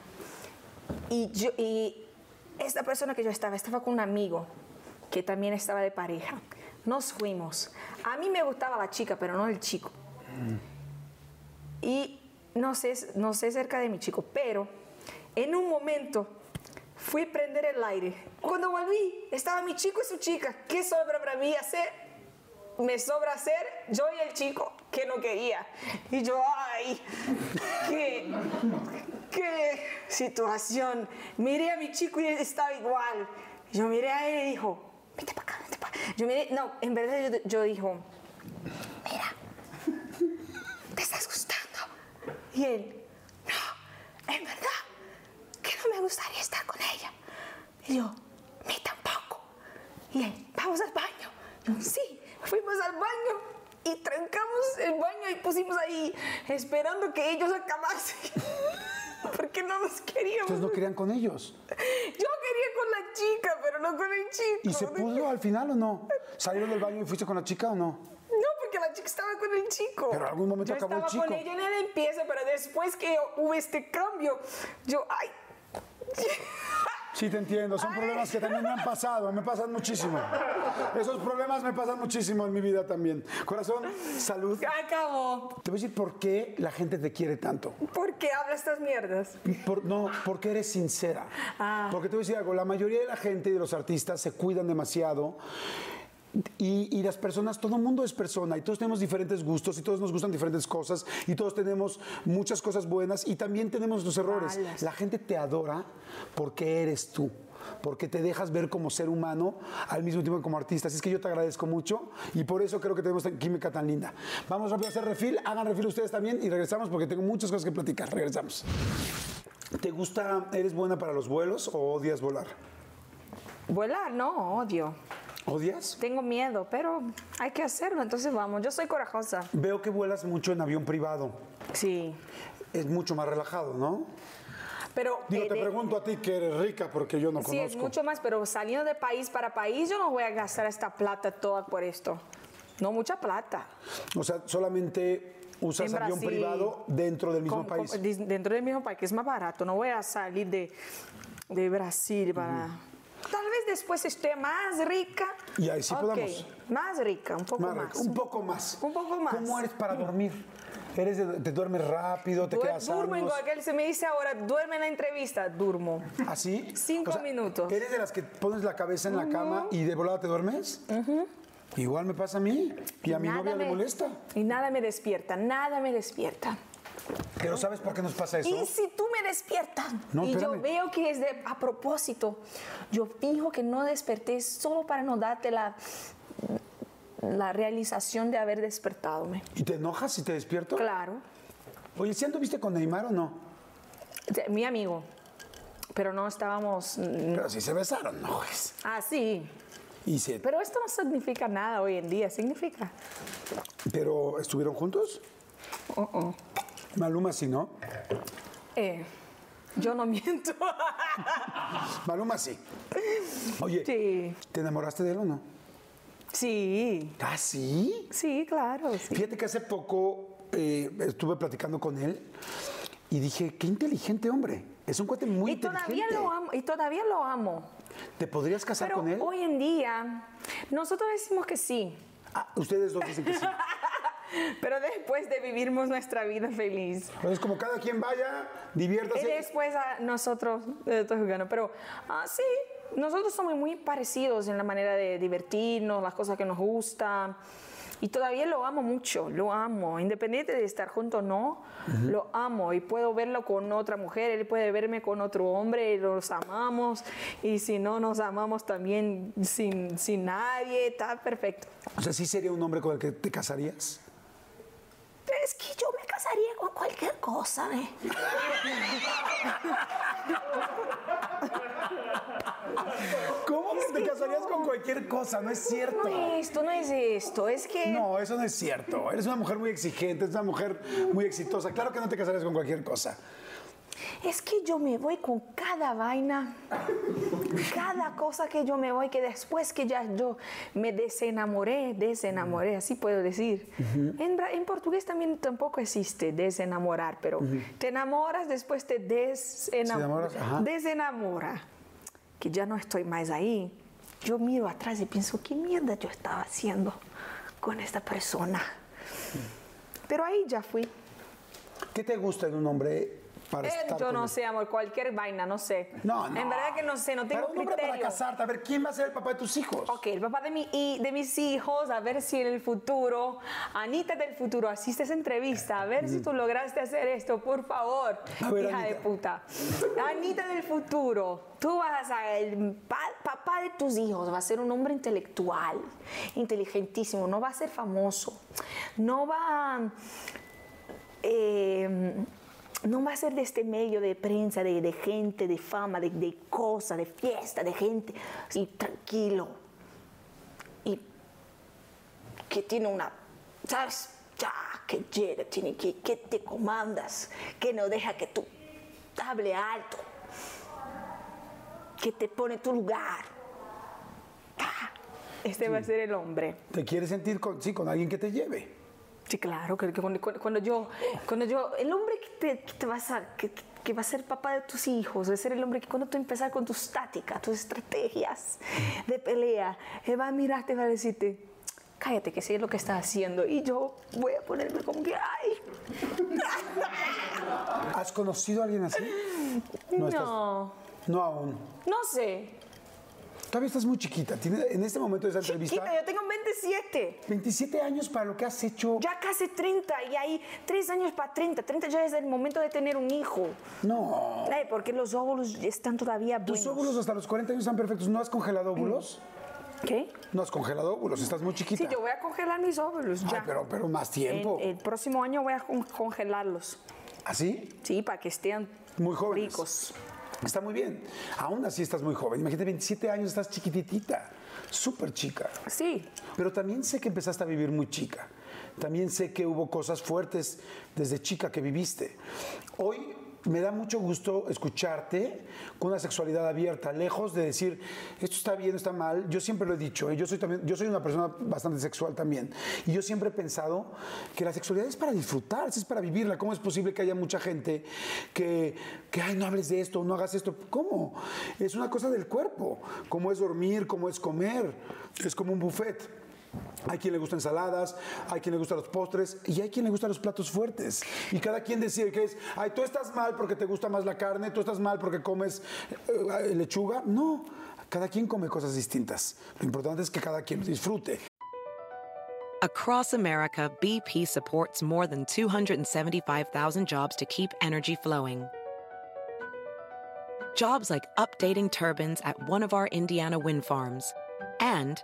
y, yo, y esta persona que yo estaba, estaba con un amigo que también estaba de pareja. Nos fuimos. A mí me gustaba la chica, pero no el chico. Y no sé, no sé cerca de mi chico, pero En un momento fui a prender el aire. Cuando volví, estaba mi chico y su chica. ¿Qué sobra para mí hacer? Me sobra hacer yo y el chico que no quería. Y yo, ay, qué, qué situación. Miré a mi chico y él estaba igual. Yo miré a él y dijo, vete para acá, vete para acá. Yo miré, no, en verdad yo, yo dijo, mira, ¿te estás gustando? Y él, no, en verdad, que no me gustaría estar con ella. Y yo, mí tampoco. Y él, vamos al baño. Yo, sí, fuimos al baño y trancamos el baño y pusimos ahí esperando que ellos acabasen. <laughs> <laughs> Porque no nos queríamos. Ustedes no querían con ellos. Yo quería con la chica, pero no con el chico. ¿Y se pudo al final o no? ¿Salieron del baño y fuiste con la chica o no? No, porque la chica estaba con el chico. Pero en algún momento yo acabó el estaba con chico. ella en la limpieza, pero después que hubo este cambio, yo, ay. Sí, te entiendo. Son problemas que también me han pasado. Me pasan muchísimo. Esos problemas me pasan muchísimo en mi vida también. Corazón, salud. Acabó. Te voy a decir por qué la gente te quiere tanto. ¿Por qué habla estas mierdas? Por- no, porque eres sincera. Ah. Porque te voy a decir algo, la mayoría de la gente y de los artistas se cuidan demasiado. Y, y las personas, todo el mundo es persona y todos tenemos diferentes gustos y todos nos gustan diferentes cosas y todos tenemos muchas cosas buenas y también tenemos nuestros errores. Malas. La gente te adora porque eres tú, porque te dejas ver como ser humano al mismo tiempo que como artista. Así es que yo te agradezco mucho y por eso creo que tenemos química tan linda. Vamos rápido a hacer refil, hagan refil ustedes también y regresamos porque tengo muchas cosas que platicar. Regresamos. ¿Te gusta, eres buena para los vuelos o odias volar? Volar, no, odio. ¿Odias? Tengo miedo, pero hay que hacerlo, entonces vamos. Yo soy corajosa. Veo que vuelas mucho en avión privado. Sí. Es mucho más relajado, ¿no? Pero. Digo, eh, te de- pregunto a ti que eres rica porque yo no Sí, es conozco. mucho más, pero saliendo de país para país, yo no voy a gastar esta plata toda por esto. No mucha plata. O sea, solamente usas En avión Brasil, privado dentro del mismo con- país. con- dentro del mismo país, que es más barato. No voy a salir de, de Brasil para. Tal vez después esté más rica. Y ahí sí podamos. Más rica, un poco Más un poco más. Un poco más. ¿Cómo eres para dormir? ¿Eres de- ¿Te duermes rápido? ¿Te Duer- quedas Durmo en cualquier, se me dice ahora, duerme en la entrevista, durmo. ¿Así? Cinco minutos. ¿Eres de las que pones la cabeza en la cama y de volada te duermes? Igual me pasa a mí. Y a mi novia le me- molesta. Y nada me despierta, nada me despierta. Pero ¿sabes por qué nos pasa eso? Y si tú me despiertas No, y yo veo que es de, a propósito, yo fijo que no desperté solo para no darte la, la realización de haber despertado. ¿Y te enojas si te despierto? Claro, Oye, ¿sí anduviste con Neymar o no? Mi amigo, pero no estábamos Pero si se besaron, no, pues. Y se- Pero esto no significa nada hoy en día, significa. ¿Pero estuvieron juntos? Uh-uh. Maluma sí, ¿no? Eh, yo no miento. <laughs> Maluma sí. Oye, sí, ¿te enamoraste de él o no? sí, ¿Ah, sí? sí, claro. sí. Fíjate que hace poco eh, estuve platicando con él y dije, qué inteligente hombre. Es un cuate muy Y inteligente. todavía lo amo, y todavía lo amo. ¿Te podrías casar Pero con él? hoy en día, nosotros decimos que sí, Ah, ustedes dos dicen que sí. <laughs> <laughs> pero después de vivirmos nuestra vida feliz. Entonces, como cada quien vaya, Y diviértase. después a nosotros, eh, estoy jugando, pero ah, sí, nosotros somos muy parecidos en la manera de divertirnos, las cosas que nos gustan. Y todavía lo amo mucho, lo amo, independiente de estar juntos o no, lo amo y puedo verlo con otra mujer, él puede verme con otro hombre, y los amamos y si no nos amamos también sin, sin nadie, está perfecto. O sea, ¿sí sería un hombre con el que te casarías? Es que yo me casaría con cualquier cosa, ¿eh? ¿Cómo que te casarías con cualquier cosa? No es cierto. No es esto, no es esto, es que... No, eso no es cierto. Eres una mujer muy exigente, eres una mujer muy exitosa. Claro que no te casarías con cualquier cosa. Es que yo me voy con cada vaina, cada cosa que yo me voy, que después que ya yo me desenamoré, desenamoré, así puedo decir. en, portugués también tampoco existe desenamorar, pero te enamoras, después te desenamoras, desenamora, que ya no estoy más ahí. Yo miro atrás y pienso, ¿qué mierda yo estaba haciendo con esta persona? Pero ahí ya fui. ¿Qué te gusta en un hombre para estar yo no él? sé, amor, cualquier vaina, no sé. No, no. En verdad que no sé, no tengo Para un criterio. para casarte, a ver, ¿quién va a ser el papá de tus hijos? Ok, el papá de, mi, y de mis hijos, a ver si en el futuro, Anita del futuro, asiste a esa entrevista, a ver si tú lograste hacer esto, por favor. A ver, hija de puta. Anita del futuro, tú vas a, el pa- papá de tus hijos va a ser un hombre intelectual, inteligentísimo, no va a ser famoso, no va a... eh, no va a ser de este medio de prensa, de, de gente, de fama, de, de cosas, de fiesta, de gente, así tranquilo. Y que tiene una, ¿sabes? Ya, que llega, tiene que, que te comandas, que no deja que tú hable alto, que te pone tu lugar. Ah, Este va a ser el hombre. ¿Te quieres sentir con, sí, con alguien que te lleve? Sí, claro, que, que cuando, yo, cuando yo, el hombre que te, que te va a ser, que, que va a ser papá de tus hijos, va a ser el hombre que cuando tú empezar con tus tácticas, tus estrategias de pelea, él va a mirarte y va a decirte, cállate que sé lo que estás haciendo y yo voy a ponerme como que, ay, <laughs> ¿Has conocido a alguien así? No. estás- no, no aún. no sé. Todavía estás muy chiquita. Tiene- en este momento de esa entrevista, Chiquita, yo tengo 27. 27 años para lo que has hecho. Ya casi 30 y hay 3 años para 30. 30 ya es el momento de tener un hijo. No. Ay, porque los óvulos están todavía Tus buenos. óvulos hasta los 40 años están perfectos. ¿No has congelado óvulos? ¿Qué? No has congelado óvulos, estás muy chiquita. Sí, yo voy a congelar mis óvulos ya. Ay, pero, pero más tiempo. En- el próximo año voy a con- congelarlos. ¿Así? Sí, para que estén Muy jóvenes. ricos. Está muy bien. Aún así estás muy joven. Imagínate, 27 años, estás chiquititita. Súper chica. Sí. Pero también sé que empezaste a vivir muy chica. También sé que hubo cosas fuertes desde chica que viviste. Hoy me da mucho gusto escucharte con una sexualidad abierta, lejos de decir esto está bien, está mal. Yo siempre lo he dicho, ¿eh? yo soy también, yo soy una persona bastante sexual también, y yo siempre he pensado que la sexualidad es para disfrutar, es para vivirla. ¿Cómo es posible que haya mucha gente que, que ay, no hables de esto, no hagas esto? ¿Cómo? Es una cosa del cuerpo, como es dormir, como es comer, es como un buffet. Hay quien le gusta ensaladas, hay quien le gusta los postres y hay quien le gusta los platos fuertes. Y cada quien decide que es, ay, tú estás mal porque te gusta más la carne, tú estás mal porque comes eh, lechuga. No, cada quien come cosas distintas. Lo importante es que cada quien disfrute. Across America, BP supports more than 275,000 jobs to keep energy flowing. Jobs like updating turbines at one of our Indiana wind farms and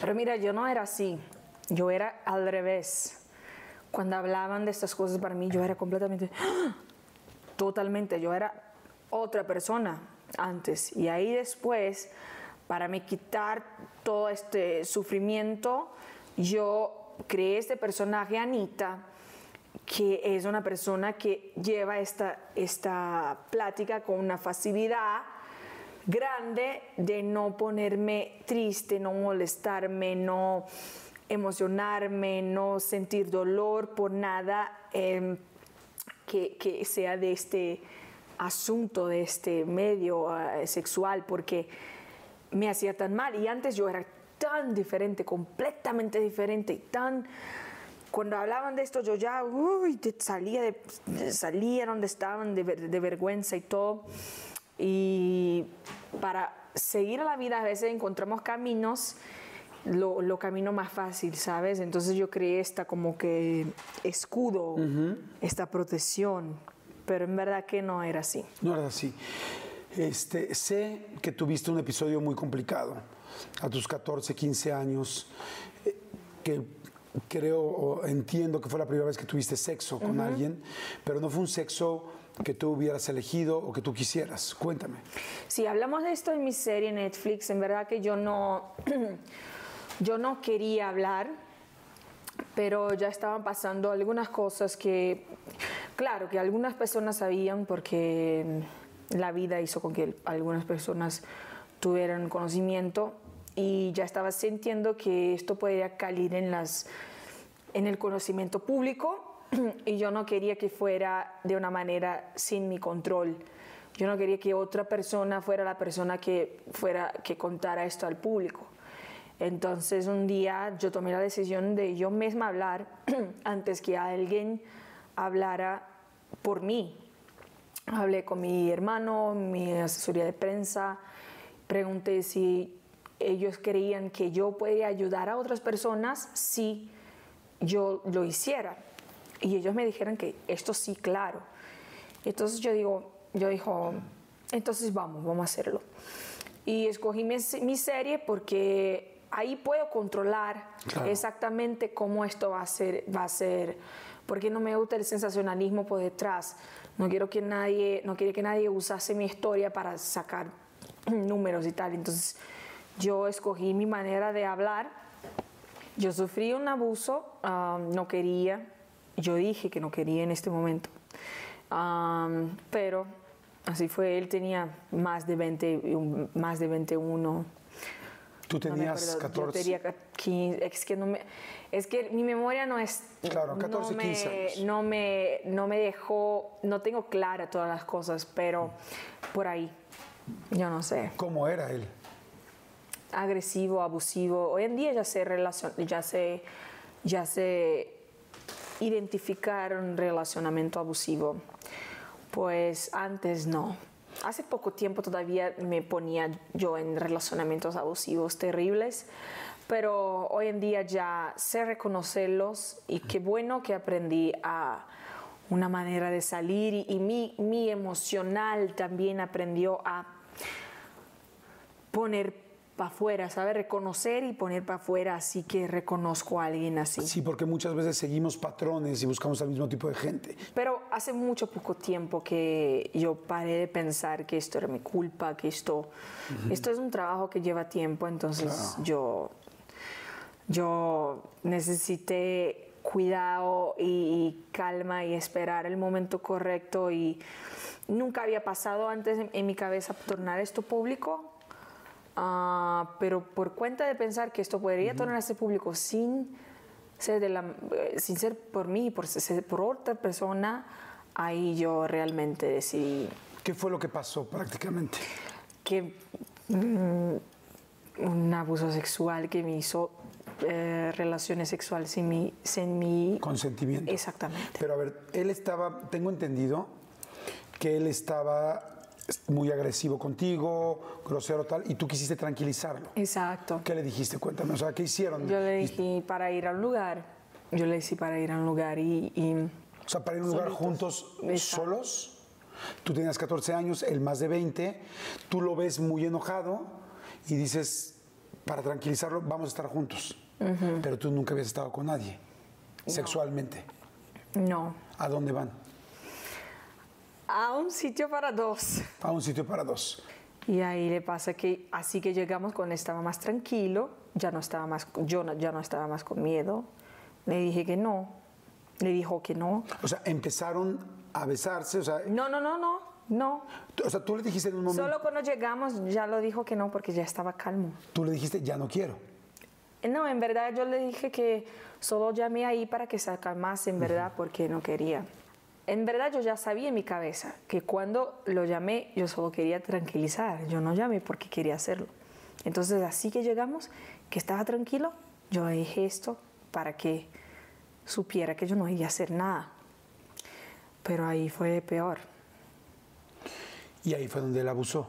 Pero mira, yo no era así. Yo era al revés. Cuando hablaban de estas cosas para mí, yo era completamente, <gasps> totalmente, yo era otra persona antes. Y ahí después, para me quitar todo este sufrimiento, yo creé este personaje, Anita, que es una persona que lleva esta, esta plática con una facilidad grande de no ponerme triste, no molestarme, no emocionarme, no sentir dolor por nada eh, que, que, sea de este asunto, de este medio uh, sexual, porque me hacía tan mal. Y antes yo era tan diferente, completamente diferente, y tan cuando hablaban de esto yo ya salía, de, salía donde estaban de, de, vergüenza y todo. Y para seguir a la vida a veces encontramos caminos, lo, lo, camino más fácil, ¿sabes? Entonces yo creé esta como que escudo, uh -huh. esta protección, pero en verdad que no era así. No era así. Este, sé que tuviste un episodio muy complicado a tus 14, 15 años, eh, que creo o entiendo que fue la primera vez que tuviste sexo con alguien, pero no fue un sexo que tú hubieras elegido o que tú quisieras. Cuéntame. Si hablamos de esto en mi serie Netflix, en verdad que yo no, <clears throat> yo no quería hablar, pero ya estaban pasando algunas cosas que, claro, que algunas personas sabían porque la vida hizo con que algunas personas tuvieran conocimiento y ya estaba sintiendo que esto podría caer en, las, en el conocimiento público y yo no quería que fuera de una manera sin mi control. Yo no quería que otra persona fuera la persona que, fuera, que contara esto al público. Entonces un día yo tomé la decisión de yo misma hablar <clears throat> antes que alguien hablara por mí. Hablé con mi hermano, mi asesoría de prensa, pregunté si ellos creían que yo podía ayudar a otras personas si yo lo hiciera. Y ellos me dijeron que esto sí, claro. Entonces yo digo, yo dijo, entonces vamos, vamos a hacerlo. Y escogí mi, serie porque ahí puedo controlar exactamente cómo esto va a ser, va a ser, porque no me gusta el sensacionalismo por detrás. No quiero que nadie, no quiero que nadie usase mi historia para sacar números y tal. Entonces yo escogí mi manera de hablar. Yo sufrí un abuso, no quería, yo dije que no quería en este momento, pero así fue, él tenía más de 20, más de 21. Tú tenías 14. Yo tenía 15, es que, no me, es que mi memoria no es... Claro, 14, no 15 años. No me, no me dejó, no tengo clara todas las cosas, pero por ahí, yo no sé. ¿Cómo era él? agresivo, abusivo. Hoy en día ya se relacion, ya se ya se identificar un relacionamiento abusivo. Pues antes no. Hace poco tiempo todavía me ponía yo en relacionamientos abusivos terribles, pero hoy en día ya sé reconocerlos y qué bueno que aprendí a una manera de salir y, mi, mi emocional también aprendió a poner para afuera, sabe reconocer y poner para afuera, así que reconozco a alguien así. Sí, porque muchas veces seguimos patrones y buscamos al mismo tipo de gente. Pero hace mucho poco tiempo que yo paré de pensar que esto era mi culpa, que esto, esto es un trabajo que lleva tiempo, entonces yo, yo necesité cuidado y, calma y esperar el momento correcto y nunca había pasado antes en, en mi cabeza tornar esto público Ah, pero por cuenta de pensar que esto podría tornarse público sin ser, de la, eh, sin ser por mí, por ser por otra persona, ahí yo realmente decidí. ¿Qué fue lo que pasó prácticamente? Que mm, un abuso sexual que me hizo eh, relaciones sexuales sin mi, sin mi consentimiento. Exactamente. Pero a ver, él estaba, tengo entendido que él estaba muy agresivo contigo, grosero tal, y tú quisiste tranquilizarlo. Exacto. ¿Qué le dijiste? Cuéntame, o sea, ¿qué hicieron? Yo le dije para ir a un lugar, yo le dije para ir a un lugar y... o sea, para ir a un lugar juntos, solos. Tú tenías 14 años, él más de 20, tú lo ves muy enojado y dices, para tranquilizarlo, vamos a estar juntos. Pero tú nunca habías estado con nadie, sexualmente. No. ¿A dónde van? A un sitio para dos. A un sitio para dos. Y ahí le pasa que así que llegamos cuando estaba más tranquilo, ya no estaba más, yo ya no estaba más con miedo. Le dije que no, le dijo que no. O sea, empezaron a besarse, o sea... No, no, no, no, no. O sea, tú le dijiste en un momento... Solo cuando llegamos ya lo dijo que no porque ya estaba calmo. Tú le dijiste, ya no quiero. No, en verdad yo le dije que solo llamé ahí para que se calmase, en verdad, porque no quería en verdad yo ya sabía en mi cabeza que cuando lo llamé yo solo quería tranquilizar, yo no llamé porque quería hacerlo. Entonces así que llegamos, que estaba tranquilo, yo dije esto para que supiera que yo no iba a hacer nada. Pero ahí fue peor. Y ahí fue donde él abusó.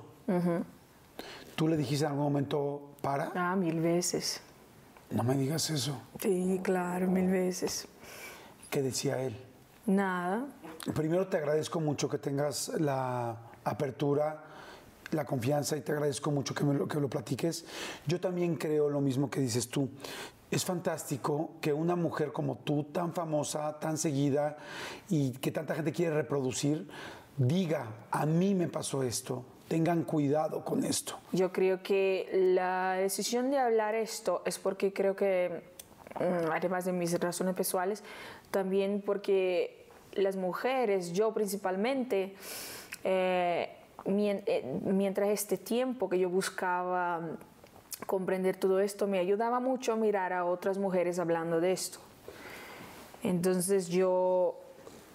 ¿Tú le dijiste en algún momento para? Ah, mil veces. No me digas eso. Sí, claro, mil veces. ¿Qué decía él? Nada. Primero te agradezco mucho que tengas la apertura, la confianza y te agradezco mucho que, me lo, lo platiques. Yo también creo lo mismo que dices tú. es fantástico que una mujer como tú, tan famosa, tan seguida y que tanta gente quiere reproducir, diga, a mí me pasó esto, tengan cuidado con esto. Yo creo que la decisión de hablar esto es porque creo que, mm, además de mis razones personales, también porque las mujeres, yo principalmente, eh, eh, mientras este tiempo que yo buscaba comprender todo esto, me ayudaba mucho a mirar a otras mujeres hablando de esto. Entonces yo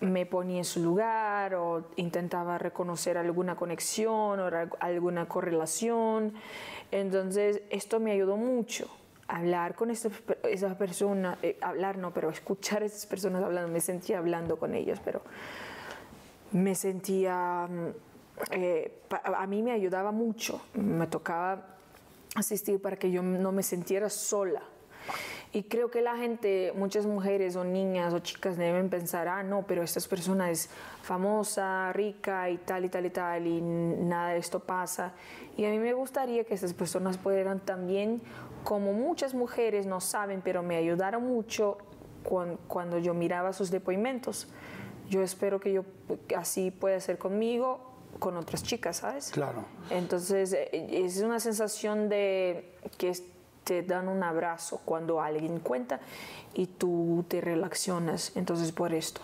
me ponía en su lugar o intentaba reconocer alguna conexión o alguna correlación. Entonces esto me ayudó mucho. Hablar con esas esa personas, eh, hablar no, pero escuchar a esas personas hablando, me sentía hablando con ellos, pero me sentía, mm, eh, a mí me ayudaba mucho, me tocaba asistir para que yo no me sintiera sola y creo que la gente, muchas mujeres o niñas o chicas deben pensar, ah, no, pero esta persona es famosa, rica y tal y tal y tal y nada de esto pasa. Y a mí me gustaría que estas personas pudieran también, como muchas mujeres no saben, pero me ayudaron mucho cuando, yo miraba sus depoimentos. Yo espero que yo así pueda ser conmigo con otras chicas, ¿sabes? Claro. Entonces, eh, es una sensación de que te dan un abrazo cuando alguien cuenta y tú te relacionas. Entonces, por esto.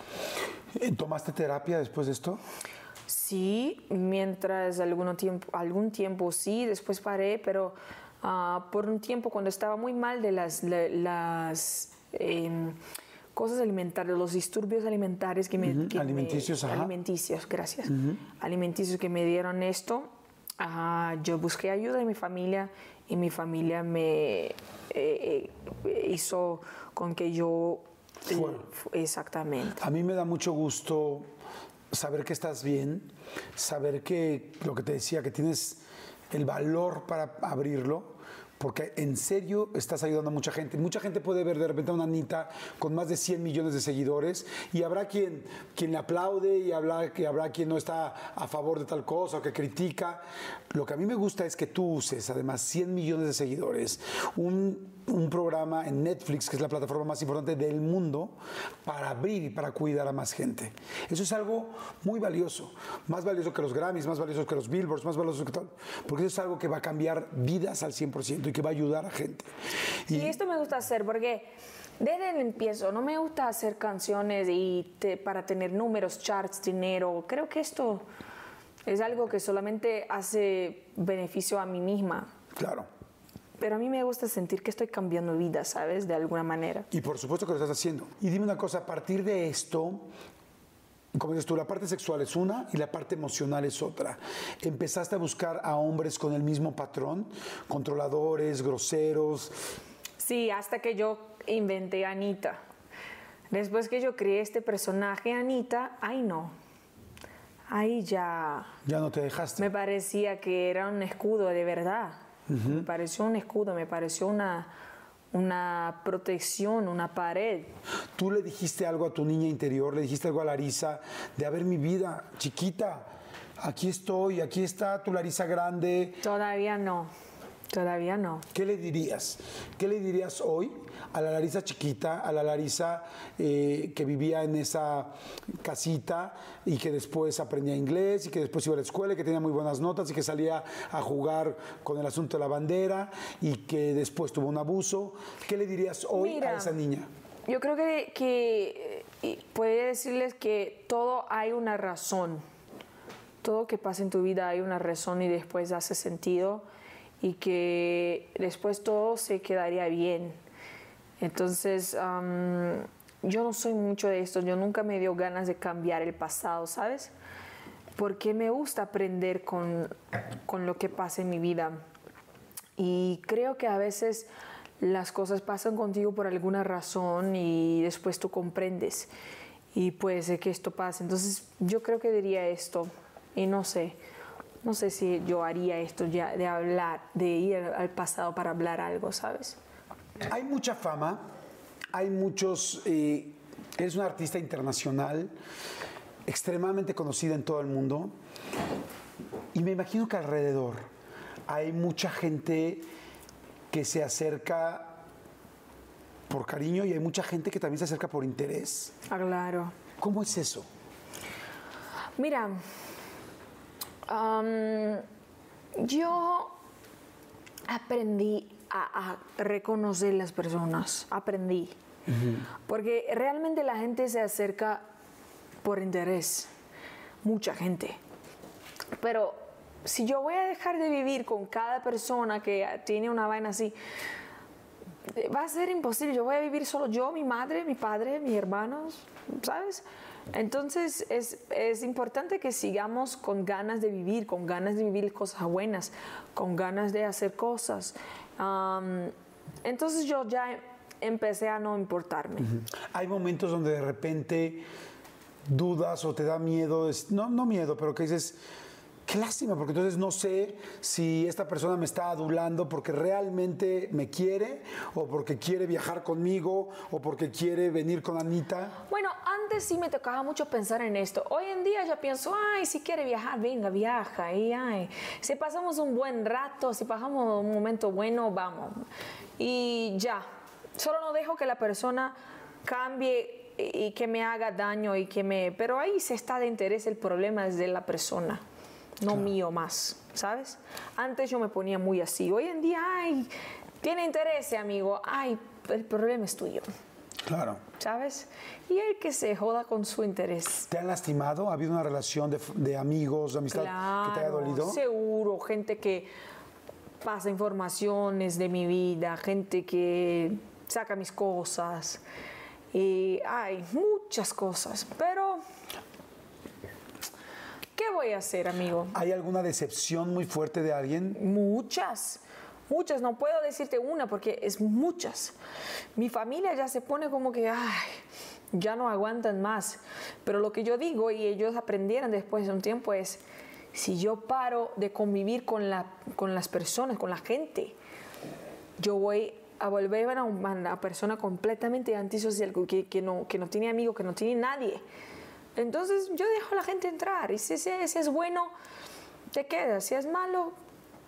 Eh, ¿Tomaste terapia después de esto? Sí, mientras algún tiempo, algún tiempo sí, después paré, pero ah, por un tiempo cuando estaba muy mal de las, las em, cosas alimentarias, los disturbios alimentarios que me... alimenticios, Alimenticios, gracias. Alimenticios que me dieron esto, yo busqué ayuda de mi familia y mi familia me eh, eh, hizo con que yo... Exactamente. A mí me da mucho gusto saber que estás bien, saber que lo que te decía, que tienes el valor para abrirlo porque en serio estás ayudando a mucha gente. Mucha gente puede ver de repente a una Anita con más de 100 millones de seguidores y habrá quien, quien le aplaude y habrá, habrá quien no está a favor de tal cosa o que critica. Lo que a mí me gusta es que tú uses además 100 millones de seguidores, un, un programa en Netflix, que es la plataforma más importante del mundo, para abrir y para cuidar a más gente. Eso es algo muy valioso, más valioso que los Grammys, más valioso que los Billboards, más valioso que todo, porque eso es algo que va a cambiar vidas al 100% y que va a ayudar a gente. Y, esto me gusta hacer porque desde el empiezo no me gusta hacer canciones y para tener números, charts, dinero. Creo que esto es algo que solamente hace beneficio a mí misma. Claro. Pero a mí me gusta sentir que estoy cambiando vida, ¿sabes? De alguna manera. Y por supuesto que lo estás haciendo. Y dime una cosa, a partir de esto, como dices tú, la parte sexual es una y la parte emocional es otra. ¿Empezaste a buscar a hombres con el mismo patrón? ¿Controladores, groseros? Sí, hasta que yo inventé a Anita. Después que yo creé este personaje, Anita, ay no. Ahí ya... Ya no te dejaste. Me parecía que era un escudo de verdad. Me pareció un escudo, me pareció una una protección, una pared. ¿Tú le dijiste algo a tu niña interior, le dijiste algo a Larisa de, a ver mi vida, chiquita, aquí estoy, aquí está tu Larisa grande? Todavía no. Todavía no. ¿Qué le dirías? ¿Qué le dirías hoy a la Larisa chiquita, a la Larisa eh, que vivía en esa casita y que después aprendía inglés y que después iba a la escuela y que tenía muy buenas notas y que salía a jugar con el asunto de la bandera y que después tuvo un abuso? ¿Qué le dirías hoy a esa niña? Yo creo que, que eh, puede decirles que todo hay una razón. Todo que pasa en tu vida hay una razón y después hace sentido y que después todo se quedaría bien. Entonces, yo no soy mucho de esto, yo nunca me dio ganas de cambiar el pasado, ¿sabes? Porque me gusta aprender con, con lo que pasa en mi vida. Y creo que a veces las cosas pasan contigo por alguna razón y después tú comprendes y puede ser que esto pase. Entonces yo creo que diría esto y no sé, no sé si yo haría esto ya de hablar, de ir al pasado para hablar algo, ¿sabes? Hay mucha fama, hay muchos, eh, eres una artista internacional, extremadamente conocida en todo el mundo, y me imagino que alrededor hay mucha gente que se acerca por cariño y hay mucha gente que también se acerca por interés. Ah, claro. ¿Cómo es eso? Mira, yo aprendí a, a reconocer las personas, aprendí. Porque realmente la gente se acerca por interés, mucha gente. Pero si yo voy a dejar de vivir con cada persona que tiene una vaina así, eh, va a ser imposible. Yo voy a vivir solo yo, mi madre, mi padre, mis hermanos, ¿sabes? Entonces es, es importante que sigamos con ganas de vivir, con ganas de vivir cosas buenas, con ganas de hacer cosas. Am, entonces yo ya empecé a no importarme. Hay momentos donde de repente dudas o te da miedo, no, no miedo, pero que dices, qué lástima, porque entonces no sé si esta persona me está adulando porque realmente me quiere o porque quiere viajar conmigo o porque quiere venir con Anita. Bueno, antes sí me tocaba mucho pensar en esto. Hoy en día ya pienso, ay, si quiere viajar, venga, viaja. Y ay, si pasamos un buen rato, si pasamos un momento bueno, vamos. Y ya, solo no dejo que la persona cambie y que me haga daño y que me... Pero ahí se está de interés el problema es de la persona, no mío más, ¿sabes? Antes yo me ponía muy así. Hoy en día, ay, tiene interés, amigo. Ay, el problema es tuyo. Claro. ¿sabes? Y el que se joda con su interés. ¿Te han lastimado? ¿Ha habido una relación de, de amigos, de amistad que te haya dolido? Seguro, gente que pasa informaciones de mi vida, gente que saca mis cosas. Y hay muchas cosas, pero ¿qué voy a hacer, amigo? ¿Hay alguna decepción muy fuerte de alguien? Muchas, muchas, no puedo decirte una porque es muchas. Mi familia ya se pone como que, ay, ya no aguantan más. Pero lo que yo digo y ellos aprendieron después de un tiempo es, si yo paro de convivir con, la, con las personas, con la gente, yo voy a volver a una, una persona completamente antisocial, que, que, no, que no tiene amigos, que no tiene nadie. Entonces yo dejo a la gente entrar y si, es bueno, te quedas, si es malo,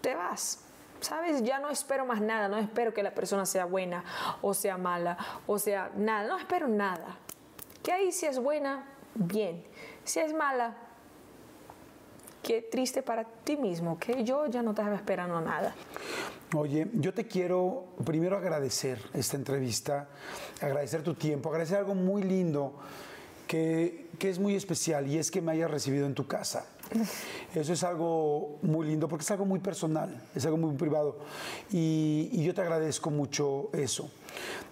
te vas. ¿Sabes? Ya no espero más nada, no espero que la persona sea buena o sea mala o sea nada, no espero nada. Que ahí si es buena, bien. Si es mala, qué triste para ti mismo, que yo ya no estaba esperando nada. Oye, yo te quiero primero agradecer esta entrevista, agradecer tu tiempo, agradecer algo muy lindo que, que es muy especial y es que me hayas recibido en tu casa. <laughs> Eso es algo muy lindo porque es algo muy personal, es algo muy privado y, y yo te agradezco mucho eso.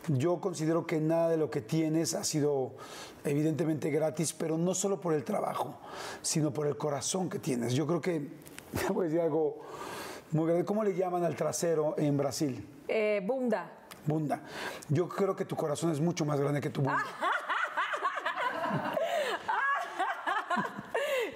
Yo considero que nada de lo que tienes ha sido evidentemente gratis, pero no solo por el trabajo, sino por el corazón que tienes. Yo creo que, <laughs> voy a decir algo muy grande, ¿cómo le llaman al trasero en Brasil? Eh, bunda. Bunda. Yo creo que tu corazón es mucho más grande que tu bunda. <laughs>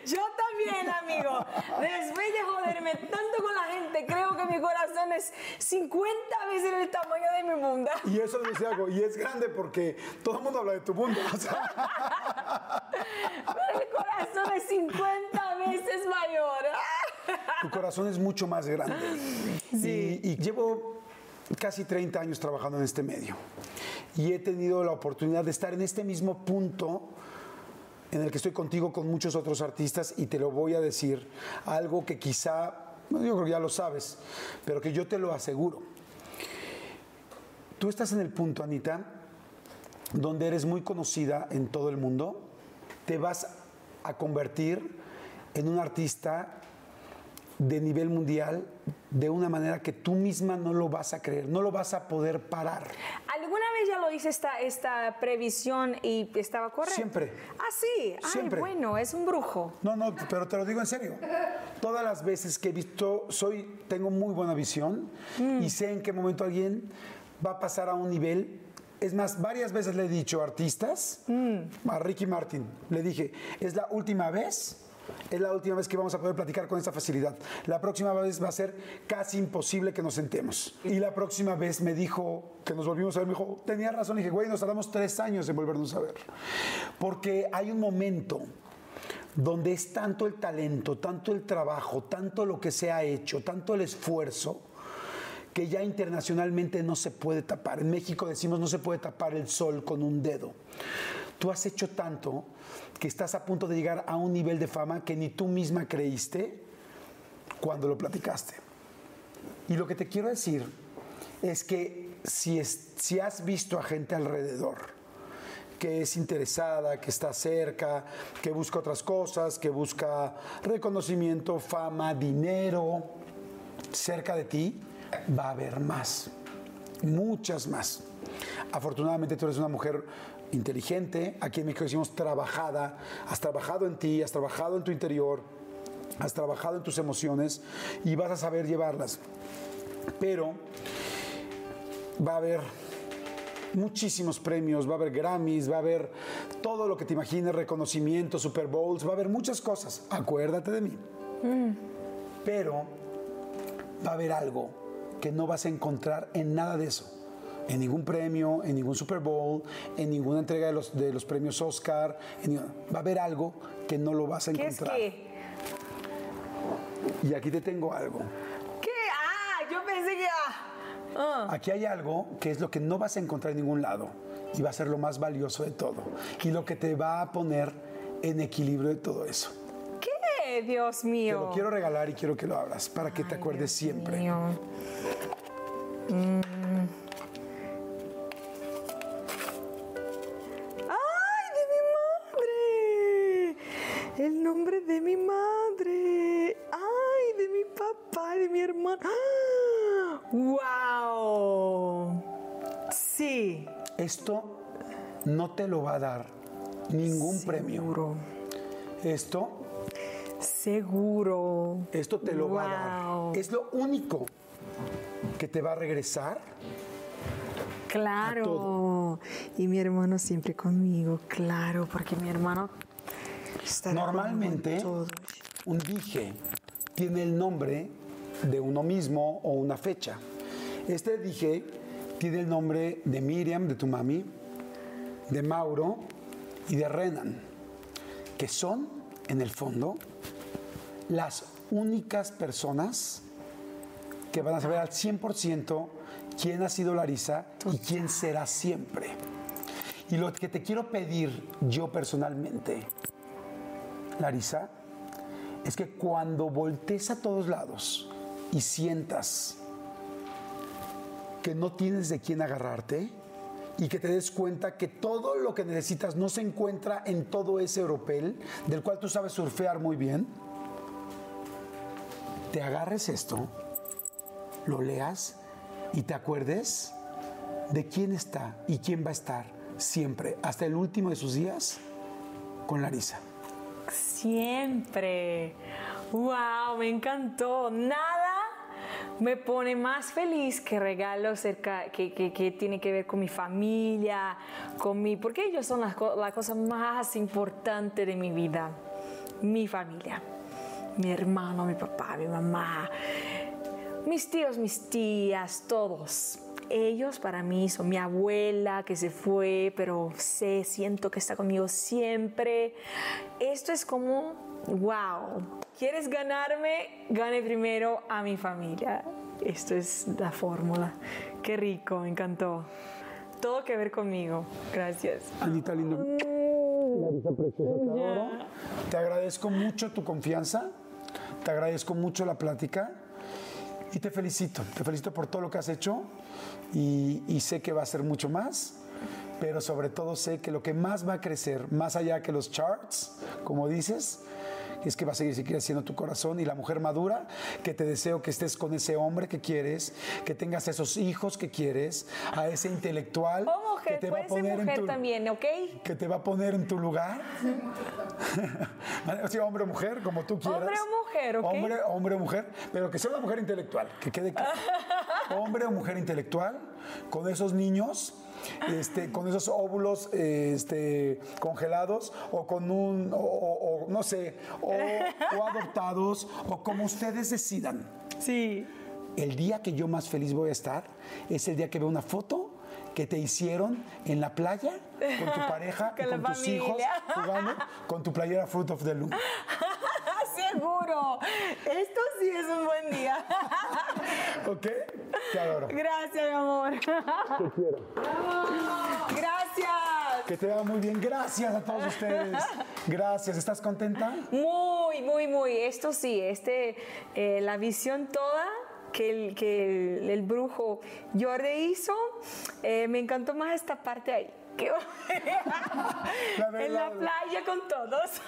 Yo también, amigo. Después de joderme tanto con la gente, creo que mi corazón es 50 veces el tamaño de mi bunda. Y eso decía algo, y es grande porque todo el mundo habla de tu bunda. o sea, Pero <laughs> el corazón es 50 veces mayor. tu corazón es mucho más grande. Y, y llevo casi 30 años trabajando en este medio. Y he tenido la oportunidad de estar en este mismo punto en el que estoy contigo con muchos otros artistas y te lo voy a decir, algo que quizá, yo creo que ya lo sabes, pero que yo te lo aseguro. Tú estás en el punto, Anita, donde eres muy conocida en todo el mundo, te vas a convertir en un artista de nivel mundial de una manera que tú misma no lo vas a creer, no lo vas a poder parar. ¿Alguna vez ya lo hice esta, esta previsión y estaba correcto? Siempre. Ah, sí. Ay, Siempre. bueno, es un brujo. No, no, pero te lo digo en serio. Todas las veces que he visto, soy, tengo muy buena visión y sé en qué momento alguien va a pasar a un nivel. Es más, varias veces le he dicho a artistas, a Ricky Martin, le dije, es la última vez, es la última vez que vamos a poder platicar con esta facilidad. La próxima vez va a ser casi imposible que nos sentemos. Y la próxima vez me dijo, que nos volvimos a ver, me dijo, tenía razón, y dije, güey, nos tardamos tres años en volvernos a ver. Porque hay un momento donde es tanto el talento, tanto el trabajo, tanto lo que se ha hecho, tanto el esfuerzo, que ya internacionalmente no se puede tapar. En México decimos no se puede tapar el sol con un dedo. Tú has hecho tanto que estás a punto de llegar a un nivel de fama que ni tú misma creíste cuando lo platicaste. Y lo que te quiero decir es que si, es- si has visto a gente alrededor que es interesada, que está cerca, que busca otras cosas, que busca reconocimiento, fama, dinero, cerca de ti, va a haber más, muchas más. Afortunadamente tú eres una mujer inteligente, aquí en México decimos trabajada, has trabajado en ti, has trabajado en tu interior, has trabajado en tus emociones y vas a saber llevarlas. Pero va a haber muchísimos premios, va a haber Grammys, va a haber todo lo que te imagines, reconocimientos, Super Bowls, va a haber muchas cosas. Acuérdate de mí. Pero va a haber algo que no vas a encontrar en nada de eso. En ningún premio, en ningún Super Bowl, en ninguna entrega de los, de los premios Oscar. en va a haber algo que no lo vas a ¿Qué es encontrar. qué? Y aquí te tengo algo. ¿Qué? Ah, yo pensé que... ah. Ah. Aquí hay algo que es lo que no vas a encontrar en ningún lado y va a ser lo más valioso de todo y lo que te va a poner en equilibrio de todo eso. ¿Qué? Dios Te mío. lo quiero regalar y quiero que lo abras para que te acuerdes siempre. Mío. Mm. Te lo va a dar ningún premio. Seguro. Esto, Seguro. esto te lo va a dar. Es lo único que te va a regresar. Claro. todo. Y mi hermano siempre conmigo, claro, porque mi hermano está Normalmente, un dije tiene el nombre de uno mismo o una fecha. Este dije tiene el nombre de Miriam, de tu mami, de Mauro y de Renan, que son, en el fondo, las únicas personas que van a saber al 100% quién ha sido Larisa y quién será siempre. Y lo que te quiero pedir yo personalmente, Larisa, es que cuando voltees a todos lados y sientas que no tienes de quién agarrarte y que te des cuenta que todo lo que necesitas no se encuentra en todo ese europel del cual tú sabes surfear muy bien, te agarres esto, lo leas y te acuerdes de quién está y quién va a estar siempre, hasta el último de sus días, con Larisa. Siempre. Wow, me encantó. Nada me pone más feliz que regalos cerca que, que, que tiene que ver con mi familia, con mi, porque ellos son las la cosa más importante de mi vida. Mi familia, mi hermano, mi papá, mi mamá, mis tíos, mis tías, todos. Ellos para mí son mi abuela que se fue, pero sé, siento que está conmigo siempre. Esto es como, wow, ¿quieres ganarme? Gane primero a mi familia. Esto es la fórmula. Qué rico, me encantó. Todo que ver conmigo. Gracias. Anita lindo. Larisa preciosa, te adoro. Te agradezco mucho tu confianza, te agradezco mucho la plática y te felicito. Te felicito por todo lo que has hecho y, y sé que va a ser mucho más, pero sobre todo sé que lo que más va a crecer, más allá que los charts, como dices, es que va a seguir creciendo tu corazón y la mujer madura, que te deseo que estés con ese hombre que quieres, que tengas esos hijos que quieres, a ese intelectual O que mujer, te va a poner en mujer tu también, ¿ok? que te va a poner en tu lugar. <laughs> sea, hombre o mujer, como tú quieras. Hombre o mujer, ¿ok? Hombre, hombre o mujer, pero que sea una mujer intelectual, que quede claro. <laughs> hombre o mujer intelectual, con esos niños. Este, con esos óvulos este, congelados o con un, o, o- no sé, o, o adoptados o como ustedes decidan. Sí. El día que yo más feliz voy a estar es el día que veo una foto que te hicieron en la playa con tu pareja <laughs> y Con la con tus hijos jugando con tu playera Fruit of the Loom. <laughs> Seguro. Esto sí es un buen día. <laughs> ¿Ok? Te adoro. Gracias, mi amor. Te quiero. Gracias. Que te va muy bien. Gracias a todos ustedes. Gracias. ¿Estás contenta? Muy, muy, muy. Esto sí, este, eh, la visión toda que el, que el, el brujo Jordi hizo, eh, me encantó más esta parte ahí. Que en la playa con todos.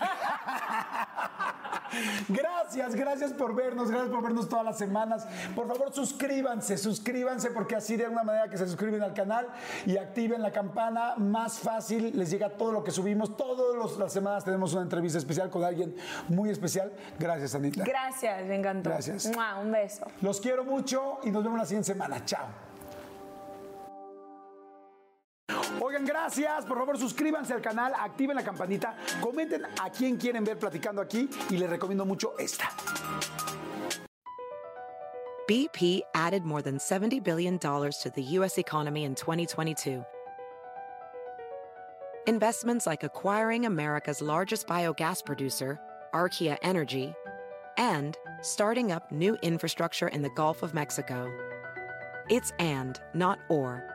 Gracias, gracias por vernos, gracias por vernos todas las semanas. Por favor, suscríbanse, suscríbanse porque así de alguna manera que se suscriben al canal y activen la campana, más fácil les llega todo lo que subimos. Todas las semanas tenemos una entrevista especial con alguien muy especial. Gracias, Anita. Gracias, me encantó. Gracias. Mua, Un beso. Los quiero mucho y nos vemos la siguiente semana. Chao. Gracias. Por favor, suscríbanse al canal, activen la campanita, comenten a quién quieren ver platicando aquí y les recomiendo mucho esta. BP added more than $70 billion to the U.S. economy in 2022. Investments like acquiring America's largest biogas producer, Archaea Energy, and starting up new infrastructure in the Gulf of Mexico. It's and, not or.